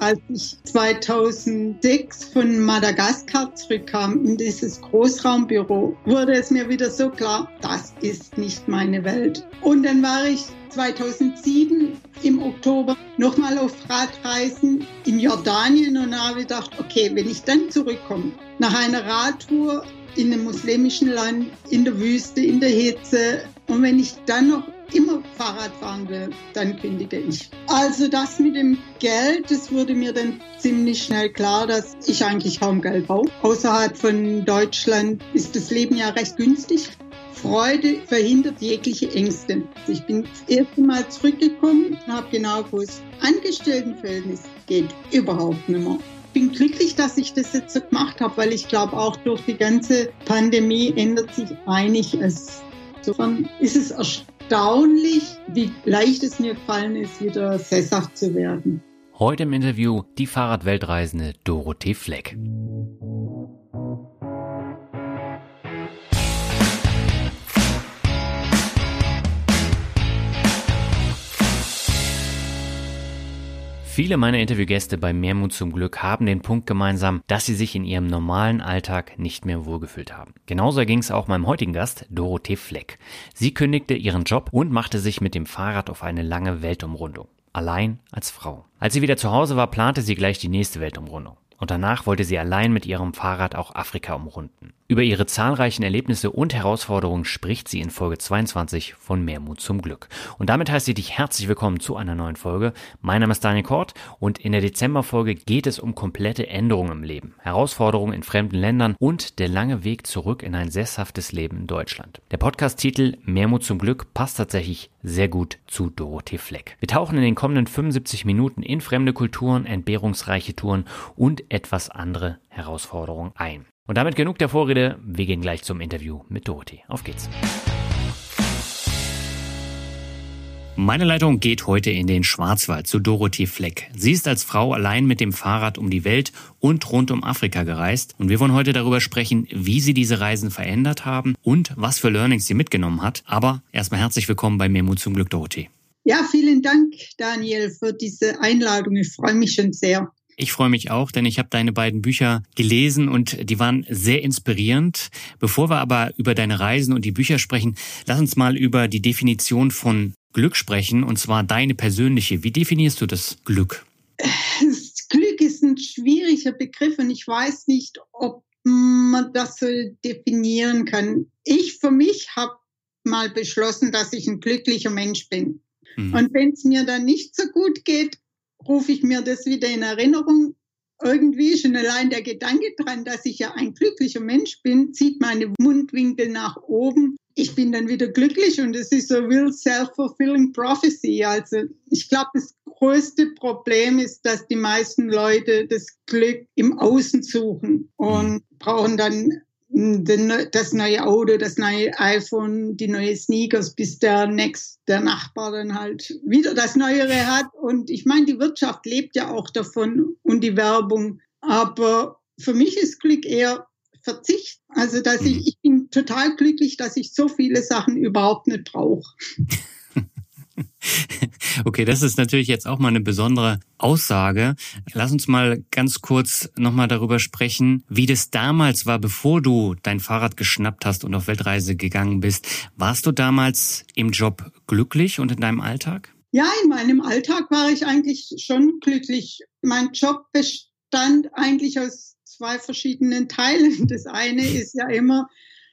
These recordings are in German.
Als ich 2006 von Madagaskar zurückkam in dieses Großraumbüro, wurde es mir wieder so klar, das ist nicht meine Welt. Und dann war ich 2007 im Oktober nochmal auf Radreisen in Jordanien und habe gedacht, okay, wenn ich dann zurückkomme, nach einer Radtour in einem muslimischen Land, in der Wüste, in der Hitze und wenn ich dann noch immer Fahrrad fahren will, dann kündige ich. Also das mit dem Geld, das wurde mir dann ziemlich schnell klar, dass ich eigentlich kaum Geld brauche. Außerhalb von Deutschland ist das Leben ja recht günstig. Freude verhindert jegliche Ängste. Ich bin das erste Mal zurückgekommen und habe genau gewusst, Angestelltenverhältnis geht überhaupt nicht mehr. Ich bin glücklich, dass ich das jetzt so gemacht habe, weil ich glaube, auch durch die ganze Pandemie ändert sich einiges. Insofern ist es erstaunlich, wie leicht es mir gefallen ist, wieder sesshaft zu werden. Heute im Interview die Fahrradweltreisende Dorothee Fleck. Viele meiner Interviewgäste bei Mehrmut zum Glück haben den Punkt gemeinsam, dass sie sich in ihrem normalen Alltag nicht mehr wohlgefühlt haben. Genauso ging es auch meinem heutigen Gast, Dorothee Fleck. Sie kündigte ihren Job und machte sich mit dem Fahrrad auf eine lange Weltumrundung. Allein als Frau. Als sie wieder zu Hause war, plante sie gleich die nächste Weltumrundung. Und danach wollte sie allein mit ihrem Fahrrad auch Afrika umrunden. Über ihre zahlreichen Erlebnisse und Herausforderungen spricht sie in Folge 22 von Mehrmut zum Glück. Und damit heiße ich dich herzlich willkommen zu einer neuen Folge. Mein Name ist Daniel Kort und in der Dezemberfolge geht es um komplette Änderungen im Leben, Herausforderungen in fremden Ländern und der lange Weg zurück in ein sesshaftes Leben in Deutschland. Der Podcast-Titel Mehrmut zum Glück passt tatsächlich sehr gut zu Dorothee Fleck. Wir tauchen in den kommenden 75 Minuten in fremde Kulturen, entbehrungsreiche Touren und etwas andere Herausforderungen ein. Und damit genug der Vorrede. Wir gehen gleich zum Interview mit Dorothee. Auf geht's. Meine Leitung geht heute in den Schwarzwald zu Dorothee Fleck. Sie ist als Frau allein mit dem Fahrrad um die Welt und rund um Afrika gereist. Und wir wollen heute darüber sprechen, wie sie diese Reisen verändert haben und was für Learnings sie mitgenommen hat. Aber erstmal herzlich willkommen bei Mir Mut zum Glück, Dorothee. Ja, vielen Dank, Daniel, für diese Einladung. Ich freue mich schon sehr. Ich freue mich auch, denn ich habe deine beiden Bücher gelesen und die waren sehr inspirierend. Bevor wir aber über deine Reisen und die Bücher sprechen, lass uns mal über die Definition von Glück sprechen, und zwar deine persönliche. Wie definierst du das Glück? Das Glück ist ein schwieriger Begriff und ich weiß nicht, ob man das so definieren kann. Ich für mich habe mal beschlossen, dass ich ein glücklicher Mensch bin. Mhm. Und wenn es mir dann nicht so gut geht, rufe ich mir das wieder in Erinnerung. Irgendwie schon allein der Gedanke dran, dass ich ja ein glücklicher Mensch bin, zieht meine Mundwinkel nach oben. Ich bin dann wieder glücklich und es ist so real self-fulfilling prophecy. Also ich glaube, das größte Problem ist, dass die meisten Leute das Glück im Außen suchen und brauchen dann das neue Auto, das neue iPhone, die neue Sneakers, bis der next, der Nachbar dann halt wieder das Neuere hat. Und ich meine, die Wirtschaft lebt ja auch davon und die Werbung. Aber für mich ist Glück eher Verzicht. Also, dass ich, mhm. ich bin total glücklich, dass ich so viele Sachen überhaupt nicht brauche. Okay, das ist natürlich jetzt auch mal eine besondere Aussage. Lass uns mal ganz kurz nochmal darüber sprechen, wie das damals war, bevor du dein Fahrrad geschnappt hast und auf Weltreise gegangen bist. Warst du damals im Job glücklich und in deinem Alltag? Ja, in meinem Alltag war ich eigentlich schon glücklich. Mein Job bestand eigentlich aus zwei verschiedenen Teilen. Das eine ist ja immer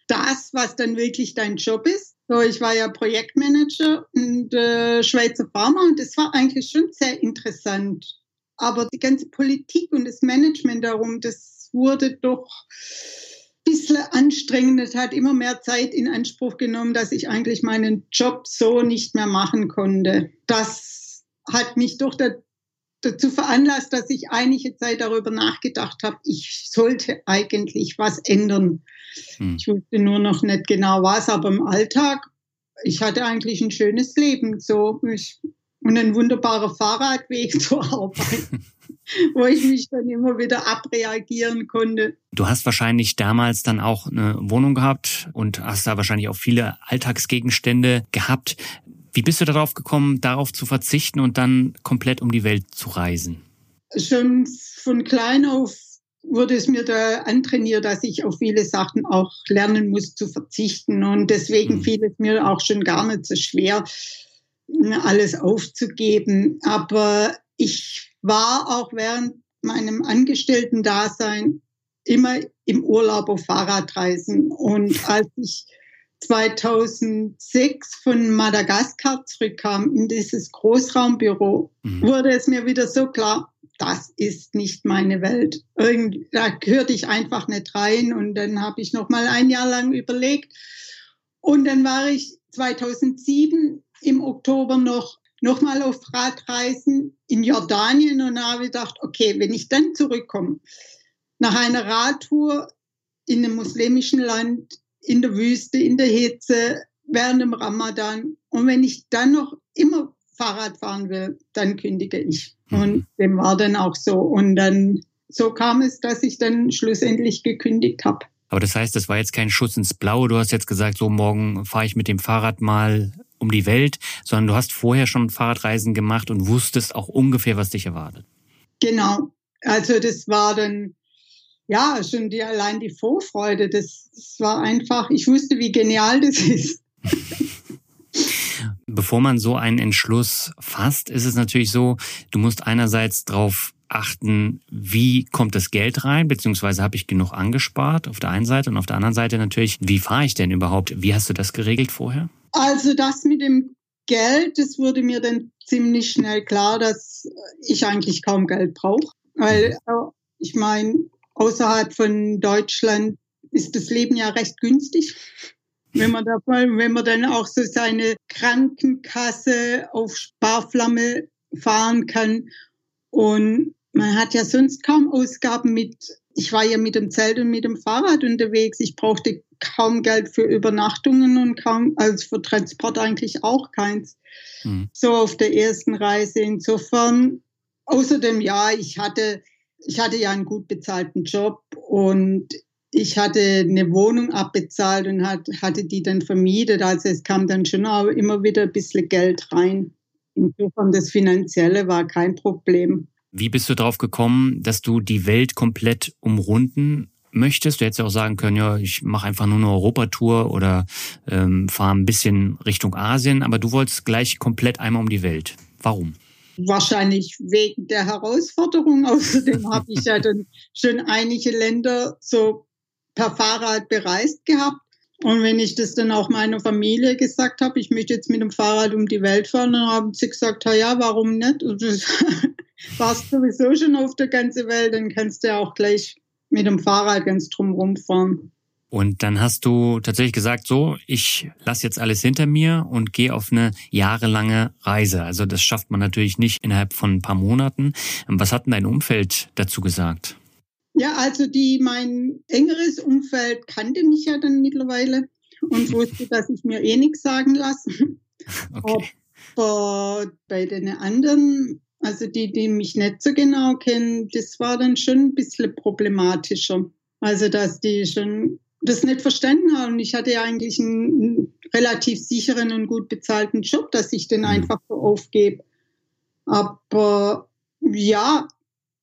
das, was dann wirklich dein Job ist. So, ich war ja Projektmanager und äh, Schweizer Pharma und das war eigentlich schon sehr interessant. Aber die ganze Politik und das Management darum, das wurde doch ein bisschen anstrengend. Es hat immer mehr Zeit in Anspruch genommen, dass ich eigentlich meinen Job so nicht mehr machen konnte. Das hat mich doch dazu veranlasst, dass ich einige Zeit darüber nachgedacht habe, ich sollte eigentlich was ändern. Hm. Ich wusste nur noch nicht genau was, aber im Alltag, ich hatte eigentlich ein schönes Leben. So, ich, und ein wunderbarer Fahrradweg zur Arbeit. wo ich mich dann immer wieder abreagieren konnte. Du hast wahrscheinlich damals dann auch eine Wohnung gehabt und hast da wahrscheinlich auch viele Alltagsgegenstände gehabt. Wie bist du darauf gekommen, darauf zu verzichten und dann komplett um die Welt zu reisen? Schon von klein auf wurde es mir da antrainiert, dass ich auf viele Sachen auch lernen muss zu verzichten. Und deswegen mhm. fiel es mir auch schon gar nicht so schwer, alles aufzugeben. Aber ich war auch während meinem Angestellten-Dasein immer im Urlaub auf Fahrradreisen. Und als ich 2006 von Madagaskar zurückkam in dieses Großraumbüro, mhm. wurde es mir wieder so klar, das ist nicht meine Welt. Irgend, da gehörte ich einfach nicht rein. Und dann habe ich noch mal ein Jahr lang überlegt. Und dann war ich 2007 im Oktober noch nochmal auf Radreisen in Jordanien und habe gedacht, okay, wenn ich dann zurückkomme, nach einer Radtour in einem muslimischen Land, in der Wüste, in der Hitze, während dem Ramadan und wenn ich dann noch immer Fahrrad fahren will, dann kündige ich. Mhm. Und dem war dann auch so. Und dann so kam es, dass ich dann schlussendlich gekündigt habe. Aber das heißt, das war jetzt kein Schuss ins Blaue. Du hast jetzt gesagt, so morgen fahre ich mit dem Fahrrad mal um die Welt, sondern du hast vorher schon Fahrradreisen gemacht und wusstest auch ungefähr, was dich erwartet. Genau. Also das war dann, ja, schon die, allein die Vorfreude. Das, das war einfach, ich wusste, wie genial das ist. Bevor man so einen Entschluss fasst, ist es natürlich so, du musst einerseits darauf achten, wie kommt das Geld rein, beziehungsweise habe ich genug angespart auf der einen Seite und auf der anderen Seite natürlich, wie fahre ich denn überhaupt? Wie hast du das geregelt vorher? Also das mit dem Geld, das wurde mir dann ziemlich schnell klar, dass ich eigentlich kaum Geld brauche. Weil mhm. ich meine, außerhalb von Deutschland ist das Leben ja recht günstig. Wenn man, da, wenn man dann auch so seine Krankenkasse auf Sparflamme fahren kann. Und man hat ja sonst kaum Ausgaben mit, ich war ja mit dem Zelt und mit dem Fahrrad unterwegs. Ich brauchte kaum Geld für Übernachtungen und kaum, also für Transport eigentlich auch keins. Mhm. So auf der ersten Reise. Insofern, außerdem, ja, ich hatte, ich hatte ja einen gut bezahlten Job und ich hatte eine Wohnung abbezahlt und hat, hatte die dann vermietet. Also es kam dann schon auch immer wieder ein bisschen Geld rein. Insofern das Finanzielle war kein Problem. Wie bist du darauf gekommen, dass du die Welt komplett umrunden möchtest. Du hättest ja auch sagen können, ja, ich mache einfach nur eine Europatour oder ähm, fahre ein bisschen Richtung Asien, aber du wolltest gleich komplett einmal um die Welt. Warum? Wahrscheinlich wegen der Herausforderung. Außerdem habe ich ja dann schon einige Länder so per Fahrrad bereist gehabt. Und wenn ich das dann auch meiner Familie gesagt habe, ich möchte jetzt mit dem Fahrrad um die Welt fahren, dann haben sie gesagt, ja, warum nicht? Und du warst sowieso schon auf der ganzen Welt, dann kannst du ja auch gleich mit dem Fahrrad ganz drumherum fahren. Und dann hast du tatsächlich gesagt, so, ich lasse jetzt alles hinter mir und gehe auf eine jahrelange Reise. Also das schafft man natürlich nicht innerhalb von ein paar Monaten. Was hat denn dein Umfeld dazu gesagt? Ja, also die, mein engeres Umfeld kannte mich ja dann mittlerweile und wusste, dass ich mir eh nichts sagen lasse. Okay. Aber bei den anderen also die, die mich nicht so genau kennen, das war dann schon ein bisschen problematischer. Also dass die schon das nicht verstanden haben. Ich hatte ja eigentlich einen, relativ sicheren und gut bezahlten Job, dass ich den mhm. einfach so aufgebe. Aber ja,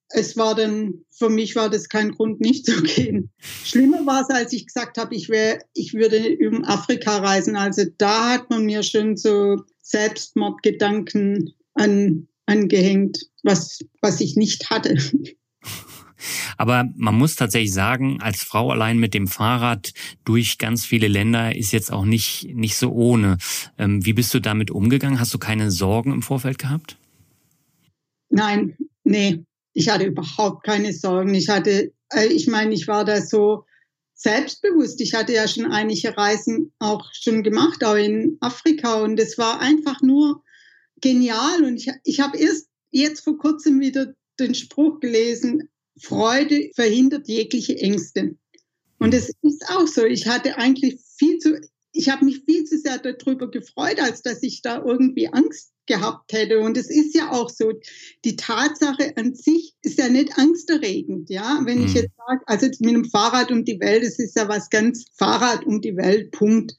es war dann, für mich war das kein Grund, nicht zu gehen. Schlimmer war es, als ich gesagt habe, ich, wär, ich würde über Afrika reisen. Also da hat man mir schon so Selbstmordgedanken an angehängt, was, was ich nicht hatte. Aber man muss tatsächlich sagen, als Frau allein mit dem Fahrrad durch ganz viele Länder ist jetzt auch nicht, nicht so ohne. Ähm, wie bist du damit umgegangen? Hast du keine Sorgen im Vorfeld gehabt? Nein, nee, ich hatte überhaupt keine Sorgen. Ich hatte, äh, ich meine, ich war da so selbstbewusst. Ich hatte ja schon einige Reisen auch schon gemacht, auch in Afrika. Und es war einfach nur genial und ich, ich habe erst jetzt vor kurzem wieder den Spruch gelesen, Freude verhindert jegliche Ängste. Und es ist auch so. Ich hatte eigentlich viel zu, ich habe mich viel zu sehr darüber gefreut, als dass ich da irgendwie Angst gehabt hätte. Und es ist ja auch so, die Tatsache an sich ist ja nicht angsterregend, ja. Wenn mhm. ich jetzt sage, also mit dem Fahrrad um die Welt, es ist ja was ganz Fahrrad um die Welt, Punkt.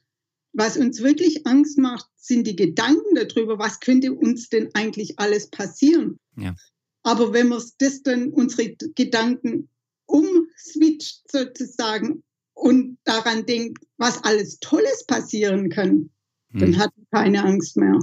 Was uns wirklich Angst macht, sind die Gedanken darüber, was könnte uns denn eigentlich alles passieren. Ja. Aber wenn wir das dann unsere Gedanken umswitcht sozusagen und daran denkt, was alles Tolles passieren kann, hm. dann hat man keine Angst mehr.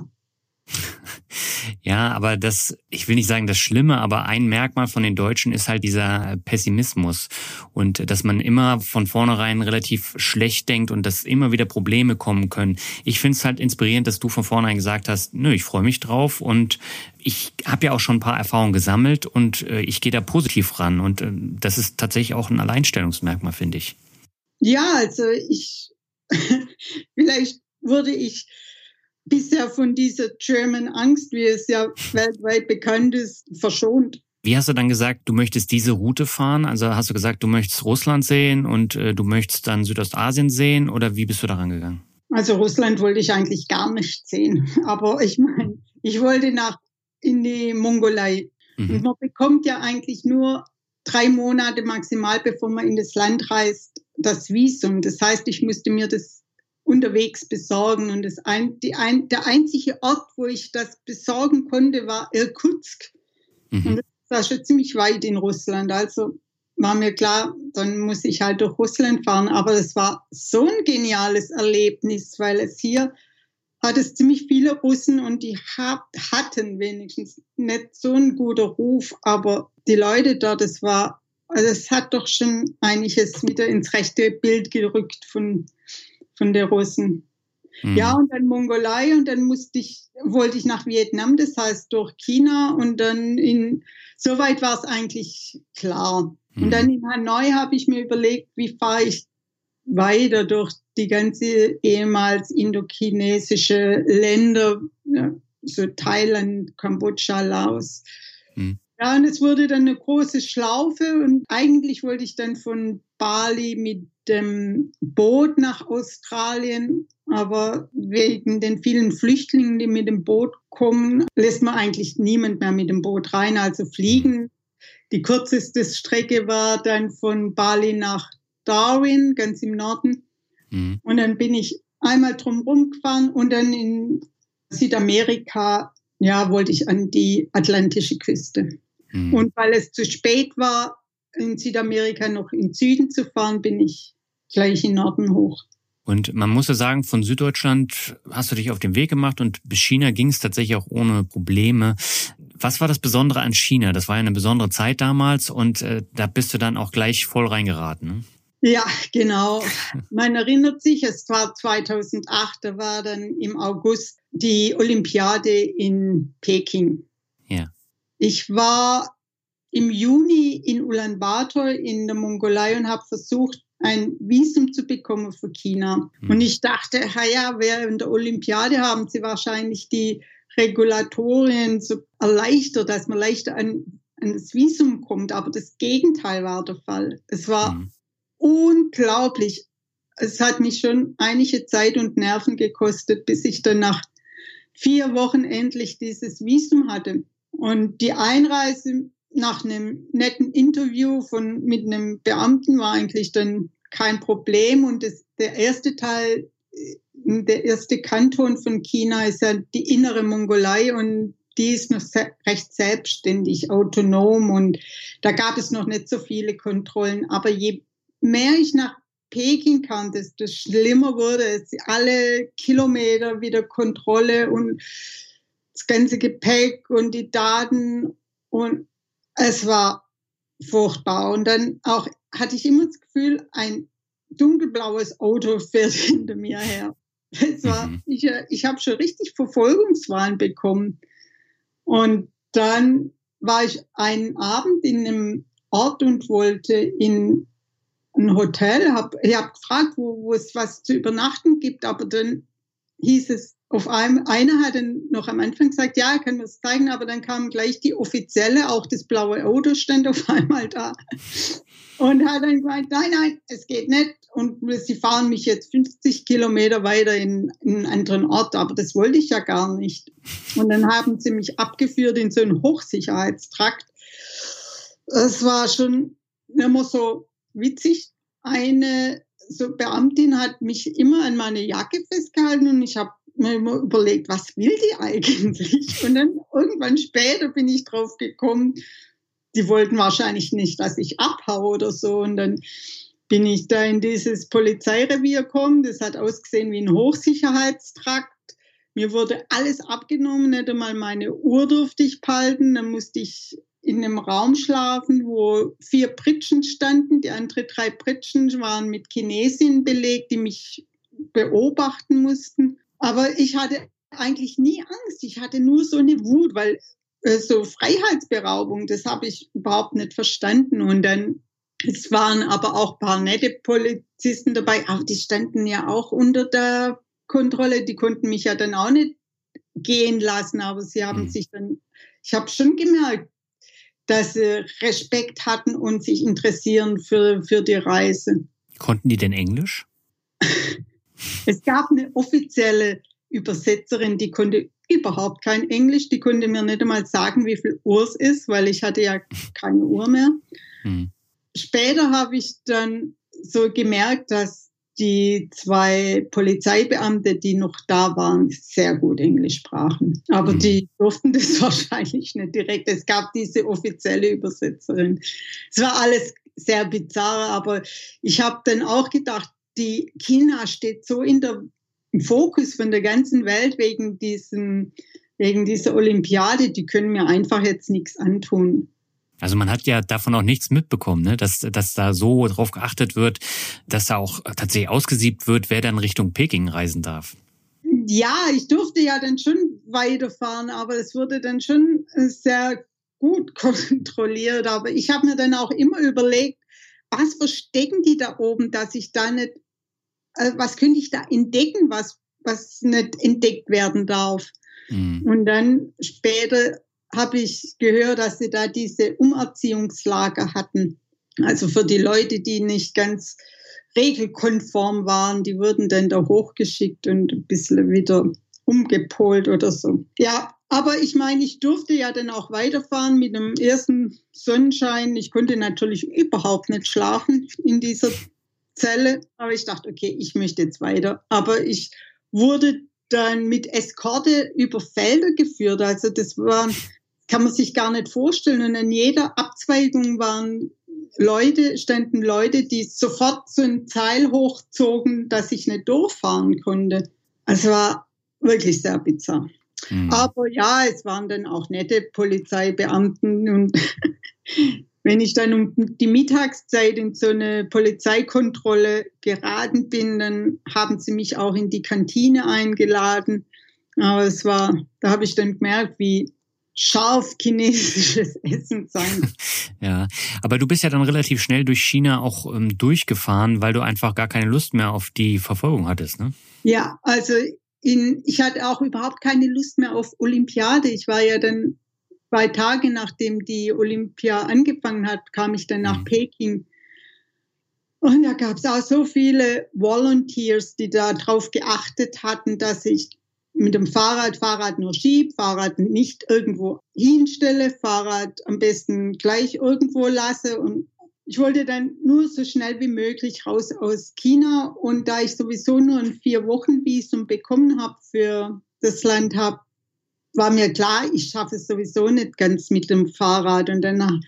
Ja, aber das, ich will nicht sagen das Schlimme, aber ein Merkmal von den Deutschen ist halt dieser Pessimismus und dass man immer von vornherein relativ schlecht denkt und dass immer wieder Probleme kommen können. Ich finde es halt inspirierend, dass du von vornherein gesagt hast, nö, ich freue mich drauf und ich habe ja auch schon ein paar Erfahrungen gesammelt und äh, ich gehe da positiv ran und äh, das ist tatsächlich auch ein Alleinstellungsmerkmal, finde ich. Ja, also ich, vielleicht würde ich bisher von dieser German Angst, wie es ja weltweit bekannt ist, verschont. Wie hast du dann gesagt, du möchtest diese Route fahren? Also hast du gesagt, du möchtest Russland sehen und äh, du möchtest dann Südostasien sehen oder wie bist du daran gegangen? Also Russland wollte ich eigentlich gar nicht sehen, aber ich meine, ich wollte nach in die Mongolei. Mhm. Und man bekommt ja eigentlich nur drei Monate maximal, bevor man in das Land reist, das Visum. Das heißt, ich musste mir das unterwegs besorgen. Und das ein, die ein, der einzige Ort, wo ich das besorgen konnte, war Irkutsk. Mhm. Und das war schon ziemlich weit in Russland. Also war mir klar, dann muss ich halt durch Russland fahren. Aber das war so ein geniales Erlebnis, weil es hier hat es ziemlich viele Russen und die hat, hatten wenigstens nicht so einen guten Ruf, aber die Leute dort, das war, also es hat doch schon einiges wieder ins rechte Bild gerückt von von der Russen. Mhm. Ja, und dann Mongolei und dann musste ich, wollte ich nach Vietnam, das heißt durch China und dann in, soweit war es eigentlich klar. Mhm. Und dann in Hanoi habe ich mir überlegt, wie fahre ich weiter durch die ganze ehemals indochinesische Länder, so Thailand, Kambodscha, Laos. Mhm. Ja, und es wurde dann eine große Schlaufe und eigentlich wollte ich dann von Bali mit dem Boot nach Australien, aber wegen den vielen Flüchtlingen, die mit dem Boot kommen, lässt man eigentlich niemand mehr mit dem Boot rein. Also fliegen. Die kürzeste Strecke war dann von Bali nach Darwin, ganz im Norden. Mhm. Und dann bin ich einmal drumherum gefahren und dann in Südamerika, ja, wollte ich an die atlantische Küste. Mhm. Und weil es zu spät war, in Südamerika noch in Süden zu fahren, bin ich gleich in Norden hoch. Und man muss ja sagen, von Süddeutschland hast du dich auf den Weg gemacht und bis China ging es tatsächlich auch ohne Probleme. Was war das Besondere an China? Das war ja eine besondere Zeit damals und äh, da bist du dann auch gleich voll reingeraten. Ne? Ja, genau. Man erinnert sich, es war 2008, da war dann im August die Olympiade in Peking. Ja. Ich war im Juni in Ulaanbaatar in der Mongolei und habe versucht, ein Visum zu bekommen für China. Mhm. Und ich dachte, ja, während der Olympiade haben sie wahrscheinlich die Regulatorien so erleichtert, dass man leichter an, an das Visum kommt. Aber das Gegenteil war der Fall. Es war mhm. unglaublich. Es hat mich schon einige Zeit und Nerven gekostet, bis ich dann nach vier Wochen endlich dieses Visum hatte. Und die Einreise nach einem netten Interview von, mit einem Beamten war eigentlich dann kein Problem. Und das, der erste Teil, äh, der erste Kanton von China ist ja die innere Mongolei und die ist noch recht selbstständig, autonom und da gab es noch nicht so viele Kontrollen. Aber je mehr ich nach Peking kam, desto schlimmer wurde es. Alle Kilometer wieder Kontrolle und das ganze Gepäck und die Daten und es war furchtbar. Und dann auch hatte ich immer das Gefühl, ein dunkelblaues Auto fährt hinter mir her. Es war, mhm. ich, ich habe schon richtig Verfolgungswahn bekommen. Und dann war ich einen Abend in einem Ort und wollte in ein Hotel. Hab, ich habe gefragt, wo, wo es was zu übernachten gibt, aber dann hieß es, auf einem, einer hat dann noch am Anfang gesagt, ja, kann mir das zeigen, aber dann kam gleich die offizielle, auch das blaue Auto stand auf einmal da und hat dann gemeint, nein, nein, es geht nicht und sie fahren mich jetzt 50 Kilometer weiter in, in einen anderen Ort, aber das wollte ich ja gar nicht. Und dann haben sie mich abgeführt in so einen Hochsicherheitstrakt. Es war schon immer so witzig. Eine so Beamtin hat mich immer an meine Jacke festgehalten und ich habe mir immer überlegt, was will die eigentlich? Und dann irgendwann später bin ich drauf gekommen, die wollten wahrscheinlich nicht, dass ich abhaue oder so. Und dann bin ich da in dieses Polizeirevier gekommen. Das hat ausgesehen wie ein Hochsicherheitstrakt. Mir wurde alles abgenommen, nicht einmal meine Uhr durfte ich behalten. Dann musste ich in einem Raum schlafen, wo vier Pritschen standen. Die anderen drei Pritschen waren mit Chinesinnen belegt, die mich beobachten mussten. Aber ich hatte eigentlich nie Angst. Ich hatte nur so eine Wut, weil äh, so Freiheitsberaubung, das habe ich überhaupt nicht verstanden. Und dann, es waren aber auch ein paar nette Polizisten dabei, aber die standen ja auch unter der Kontrolle. Die konnten mich ja dann auch nicht gehen lassen, aber sie haben mhm. sich dann, ich habe schon gemerkt, dass sie Respekt hatten und sich interessieren für, für die Reise. Konnten die denn Englisch? Es gab eine offizielle Übersetzerin, die konnte überhaupt kein Englisch. Die konnte mir nicht einmal sagen, wie viel Uhr es ist, weil ich hatte ja keine Uhr mehr. Hm. Später habe ich dann so gemerkt, dass die zwei Polizeibeamte, die noch da waren, sehr gut Englisch sprachen. Aber hm. die durften das wahrscheinlich nicht direkt. Es gab diese offizielle Übersetzerin. Es war alles sehr bizarr, aber ich habe dann auch gedacht, die China steht so in der, im Fokus von der ganzen Welt wegen diesem, wegen dieser Olympiade, die können mir einfach jetzt nichts antun. Also man hat ja davon auch nichts mitbekommen, ne? dass, dass da so drauf geachtet wird, dass da auch tatsächlich ausgesiebt wird, wer dann Richtung Peking reisen darf. Ja, ich durfte ja dann schon weiterfahren, aber es wurde dann schon sehr gut kontrolliert. Aber ich habe mir dann auch immer überlegt, was verstecken die da oben, dass ich da nicht was könnte ich da entdecken, was, was nicht entdeckt werden darf. Mhm. Und dann später habe ich gehört, dass sie da diese Umerziehungslager hatten. Also für die Leute, die nicht ganz regelkonform waren, die wurden dann da hochgeschickt und ein bisschen wieder umgepolt oder so. Ja, aber ich meine, ich durfte ja dann auch weiterfahren mit dem ersten Sonnenschein. Ich konnte natürlich überhaupt nicht schlafen in dieser Zelle. Aber ich dachte, okay, ich möchte jetzt weiter. Aber ich wurde dann mit Eskorte über Felder geführt. Also das war, kann man sich gar nicht vorstellen. Und an jeder Abzweigung waren Leute, standen Leute, die sofort so ein Zeil hochzogen, dass ich nicht durchfahren konnte. Also war wirklich sehr bizarr. Mhm. Aber ja, es waren dann auch nette Polizeibeamten und wenn ich dann um die Mittagszeit in so eine Polizeikontrolle geraten bin, dann haben sie mich auch in die Kantine eingeladen. Aber es war, da habe ich dann gemerkt, wie scharf chinesisches Essen sein. ja, aber du bist ja dann relativ schnell durch China auch ähm, durchgefahren, weil du einfach gar keine Lust mehr auf die Verfolgung hattest, ne? Ja, also in, ich hatte auch überhaupt keine Lust mehr auf Olympiade. Ich war ja dann zwei Tage nachdem die Olympia angefangen hat, kam ich dann nach mhm. Peking. Und da gab es auch so viele Volunteers, die darauf geachtet hatten, dass ich mit dem Fahrrad Fahrrad nur schieb, Fahrrad nicht irgendwo hinstelle, Fahrrad am besten gleich irgendwo lasse. Und ich wollte dann nur so schnell wie möglich raus aus China. Und da ich sowieso nur ein vier Wochen Visum bekommen habe für das Land, habe war mir klar, ich schaffe es sowieso nicht ganz mit dem Fahrrad. Und danach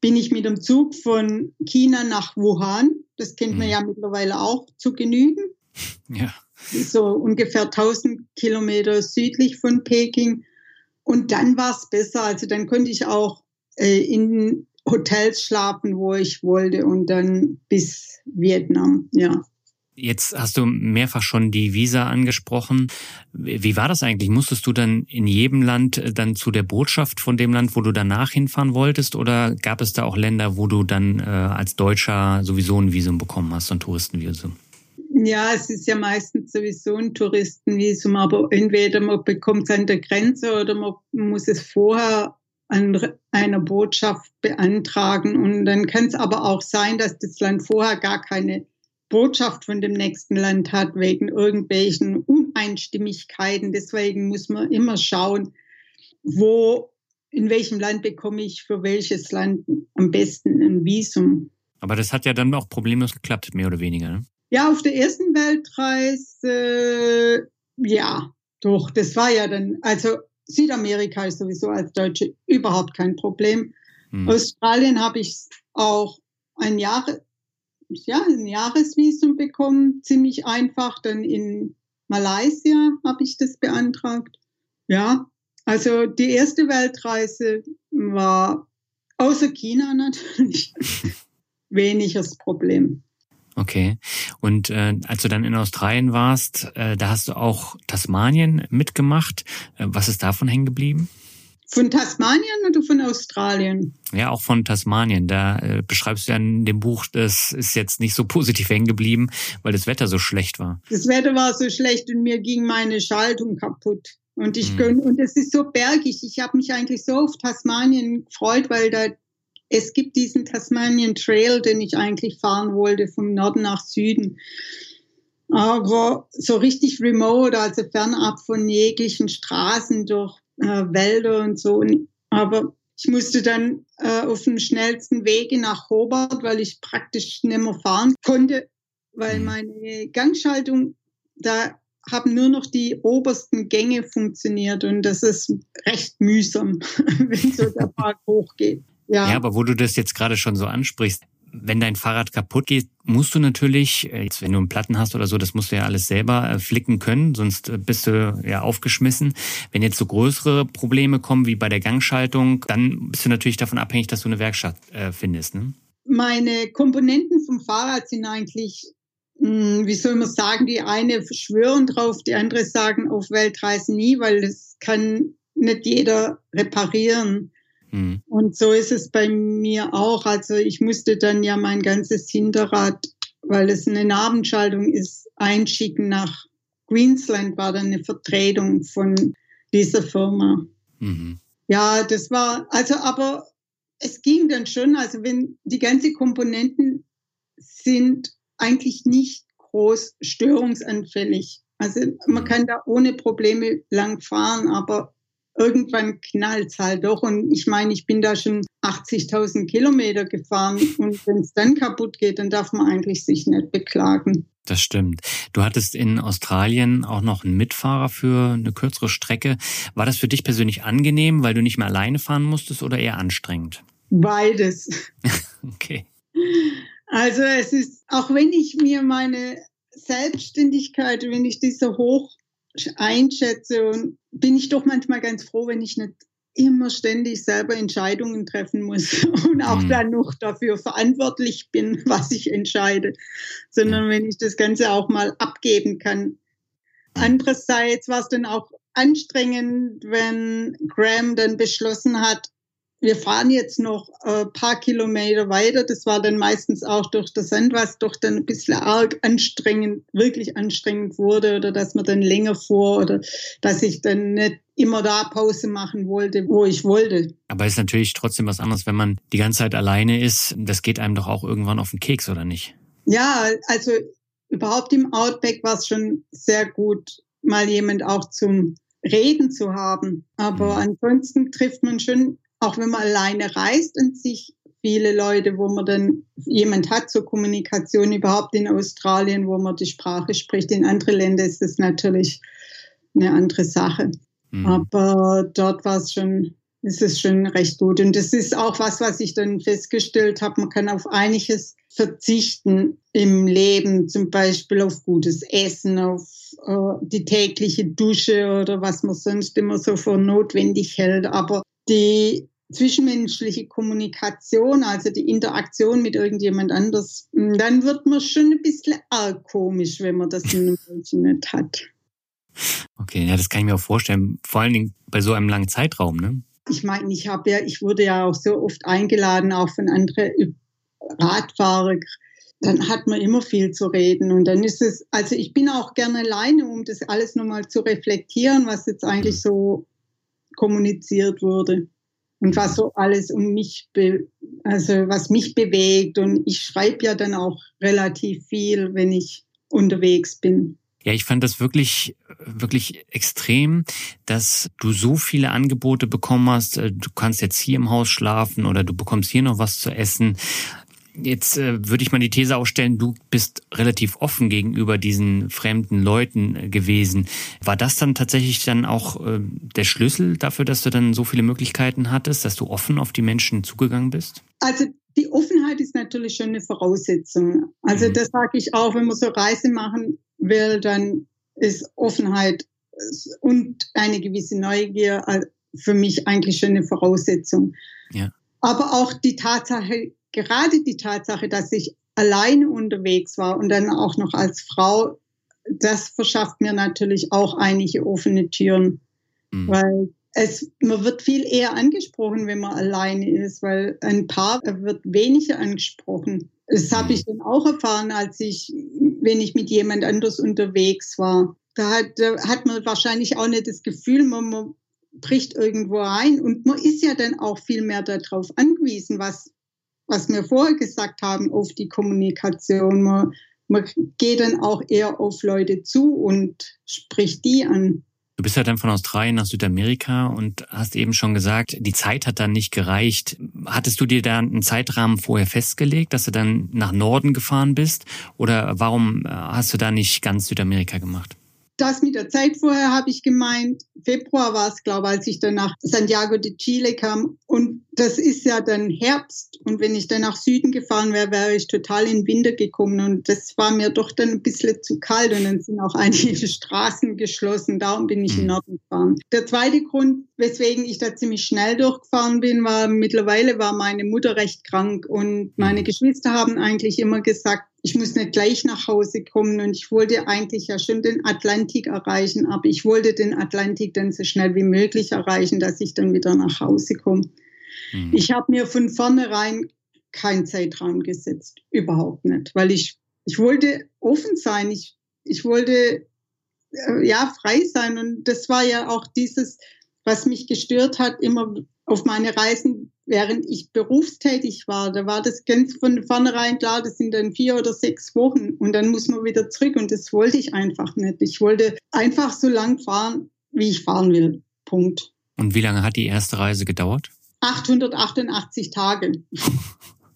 bin ich mit dem Zug von China nach Wuhan. Das kennt man mhm. ja mittlerweile auch zu genügen. Ja. So ungefähr 1000 Kilometer südlich von Peking. Und dann war es besser. Also dann konnte ich auch äh, in Hotels schlafen, wo ich wollte und dann bis Vietnam, ja. Jetzt hast du mehrfach schon die Visa angesprochen. Wie war das eigentlich? Musstest du dann in jedem Land äh, dann zu der Botschaft von dem Land, wo du danach hinfahren wolltest? Oder gab es da auch Länder, wo du dann äh, als Deutscher sowieso ein Visum bekommen hast, ein Touristenvisum? Ja, es ist ja meistens sowieso ein Touristenvisum, aber entweder man bekommt es an der Grenze oder man muss es vorher an einer Botschaft beantragen. Und dann kann es aber auch sein, dass das Land vorher gar keine Botschaft von dem nächsten Land hat, wegen irgendwelchen Uneinstimmigkeiten. Deswegen muss man immer schauen, wo, in welchem Land bekomme ich für welches Land am besten ein Visum. Aber das hat ja dann auch problemlos geklappt, mehr oder weniger. Ne? Ja, auf der ersten Weltreise, ja, doch, das war ja dann, also Südamerika ist sowieso als Deutsche überhaupt kein Problem. Hm. Australien habe ich auch ein Jahr, ja, ein Jahresvisum bekommen, ziemlich einfach. Dann in Malaysia habe ich das beantragt. Ja, also die erste Weltreise war außer China natürlich weniges Problem. Okay. Und äh, als du dann in Australien warst, äh, da hast du auch Tasmanien mitgemacht. Äh, was ist davon hängen geblieben? Von Tasmanien oder von Australien? Ja, auch von Tasmanien. Da äh, beschreibst du ja in dem Buch, das ist jetzt nicht so positiv hängen geblieben, weil das Wetter so schlecht war. Das Wetter war so schlecht und mir ging meine Schaltung kaputt. Und ich hm. und es ist so bergig. Ich habe mich eigentlich so auf Tasmanien gefreut, weil da es gibt diesen Tasmanian Trail, den ich eigentlich fahren wollte, vom Norden nach Süden. Aber so richtig remote, also fernab von jeglichen Straßen durch äh, Wälder und so. Aber ich musste dann äh, auf dem schnellsten Wege nach Hobart, weil ich praktisch nicht mehr fahren konnte, weil mhm. meine Gangschaltung, da haben nur noch die obersten Gänge funktioniert und das ist recht mühsam, wenn so der Park hochgeht. Ja. ja, aber wo du das jetzt gerade schon so ansprichst, wenn dein Fahrrad kaputt geht, musst du natürlich, äh, jetzt wenn du einen Platten hast oder so, das musst du ja alles selber äh, flicken können, sonst äh, bist du ja aufgeschmissen. Wenn jetzt so größere Probleme kommen wie bei der Gangschaltung, dann bist du natürlich davon abhängig, dass du eine Werkstatt findest. Ne? Meine Komponenten vom Fahrrad sind eigentlich, mh, hm, wie soll man sagen, die eine schwören drauf, die andere sagen auf Weltreisen nie, weil das kann nicht jeder reparieren. Mhm. Und so ist es bei mir auch. Also ich musste dann ja mein ganzes Hinterrad, weil es eine Nabenschaltung ist, einschicken nach Queensland, war dann eine Vertretung von dieser Firma. Mhm. Ja, das war, also aber es ging dann schon, also wenn die ganzen Komponenten sind eigentlich nicht groß störungsanfällig. Also man mhm. kann da ohne Probleme lang fahren, aber irgendwann knallt halt doch. Und ich meine, ich bin da schon 80.000 Kilometer gefahren und wenn es dann kaputt geht, dann darf man eigentlich sich nicht beklagen. Das stimmt. Du hattest in Australien auch noch einen Mitfahrer für eine kürzere Strecke. War das für dich persönlich angenehm, weil du nicht mehr alleine fahren musstest oder eher anstrengend? Beides. okay. Also es ist, auch wenn ich mir meine Selbstständigkeit, wenn ich diese hoch einschätze und bin ich doch manchmal ganz froh, wenn ich nicht immer ständig selber Entscheidungen treffen muss und auch mhm. dann noch dafür verantwortlich bin, was ich entscheide, sondern wenn ich das Ganze auch mal abgeben kann. Andererseits war es dann auch anstrengend, wenn Graham dann beschlossen hat, wir fahren jetzt noch ein paar Kilometer weiter. Das war dann meistens auch durch das Sand, was doch dann ein bisschen arg anstrengend, wirklich anstrengend wurde oder dass man dann länger fuhr oder dass ich dann nicht immer da Pause machen wollte, wo ich wollte. Aber ist natürlich trotzdem was anderes, wenn man die ganze Zeit alleine ist. Das geht einem doch auch irgendwann auf den Keks, oder nicht? Ja, also überhaupt im Outback war es schon sehr gut, mal jemand auch zum Reden zu haben. Aber mhm. ansonsten trifft man schon auch wenn man alleine reist und sich viele Leute, wo man dann jemand hat zur Kommunikation, überhaupt in Australien, wo man die Sprache spricht. In andere Länder ist das natürlich eine andere Sache. Mhm. Aber dort war es schon, ist es schon recht gut. Und das ist auch was, was ich dann festgestellt habe. Man kann auf einiges verzichten im Leben, zum Beispiel auf gutes Essen, auf äh, die tägliche Dusche oder was man sonst immer so für notwendig hält. Aber die zwischenmenschliche Kommunikation, also die Interaktion mit irgendjemand anders, hm, dann wird man schon ein bisschen arg komisch, wenn man das in einem Menschen nicht hat. Okay, ja, das kann ich mir auch vorstellen. Vor allen Dingen bei so einem langen Zeitraum, ne? Ich meine, ich habe ja, ich wurde ja auch so oft eingeladen, auch von anderen Radfahrern dann hat man immer viel zu reden. Und dann ist es, also ich bin auch gerne alleine, um das alles nochmal zu reflektieren, was jetzt eigentlich so kommuniziert wurde und was so alles um mich, also was mich bewegt. Und ich schreibe ja dann auch relativ viel, wenn ich unterwegs bin. Ja, ich fand das wirklich, wirklich extrem, dass du so viele Angebote bekommen hast. Du kannst jetzt hier im Haus schlafen oder du bekommst hier noch was zu essen. Jetzt äh, würde ich mal die These aufstellen, du bist relativ offen gegenüber diesen fremden Leuten äh, gewesen. War das dann tatsächlich dann auch äh, der Schlüssel dafür, dass du dann so viele Möglichkeiten hattest, dass du offen auf die Menschen zugegangen bist? Also die Offenheit ist natürlich schon eine Voraussetzung. Also mhm. das sage ich auch, wenn man so Reise machen will, dann ist Offenheit und eine gewisse Neugier äh, für mich eigentlich schon eine Voraussetzung. Ja. Aber auch die Tatsache, gerade die Tatsache, dass ich alleine unterwegs war und dann auch noch als Frau, das verschafft mir natürlich auch einige offene Türen, mhm. weil es, man wird viel eher angesprochen, wenn man alleine ist, weil ein Paar wird weniger angesprochen. Das habe mhm. ich dann auch erfahren, als ich, wenn ich mit jemand anders unterwegs war. Da hat, da hat man wahrscheinlich auch nicht das Gefühl, man, man bricht irgendwo ein und man ist ja dann auch viel mehr darauf angewiesen, was was wir vorher gesagt haben, auf die Kommunikation. Man, man geht dann auch eher auf Leute zu und spricht die an. Du bist ja dann von Australien nach Südamerika und hast eben schon gesagt, die Zeit hat dann nicht gereicht. Hattest du dir da einen Zeitrahmen vorher festgelegt, dass du dann nach Norden gefahren bist? Oder warum äh, hast du da nicht ganz Südamerika gemacht? Das mit der Zeit vorher habe ich gemeint, Februar war es, glaube ich, als ich dann nach Santiago de Chile kam. Und das ist ja dann Herbst. Und wenn ich dann nach Süden gefahren wäre, wäre ich total in den Winter gekommen. Und das war mir doch dann ein bisschen zu kalt. Und dann sind auch einige Straßen geschlossen. Darum bin ich in mhm. Norden gefahren. Der zweite Grund, weswegen ich da ziemlich schnell durchgefahren bin, war, mittlerweile war meine Mutter recht krank. Und meine mhm. Geschwister haben eigentlich immer gesagt, ich muss nicht gleich nach Hause kommen und ich wollte eigentlich ja schon den Atlantik erreichen, aber ich wollte den Atlantik dann so schnell wie möglich erreichen, dass ich dann wieder nach Hause komme. Mhm. Ich habe mir von vornherein keinen Zeitraum gesetzt, überhaupt nicht, weil ich, ich wollte offen sein, ich, ich wollte äh, ja frei sein und das war ja auch dieses, was mich gestört hat, immer auf meine Reisen während ich berufstätig war, da war das ganz von vornherein klar, das sind dann vier oder sechs Wochen und dann muss man wieder zurück und das wollte ich einfach nicht. Ich wollte einfach so lang fahren, wie ich fahren will. Punkt. Und wie lange hat die erste Reise gedauert? 888 Tage.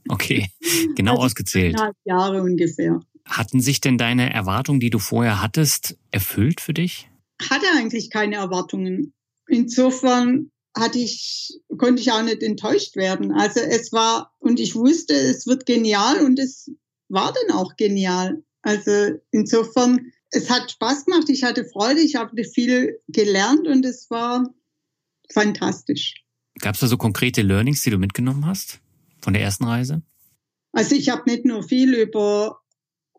Okay, genau also ausgezählt. Jahre ungefähr. Hatten sich denn deine Erwartungen, die du vorher hattest, erfüllt für dich? Hatte eigentlich keine Erwartungen. Insofern hatte ich, konnte ich auch nicht enttäuscht werden. Also es war, und ich wusste, es wird genial und es war dann auch genial. Also insofern, es hat Spaß gemacht, ich hatte Freude, ich habe viel gelernt und es war fantastisch. Gab es da so konkrete Learnings, die du mitgenommen hast von der ersten Reise? Also ich habe nicht nur viel über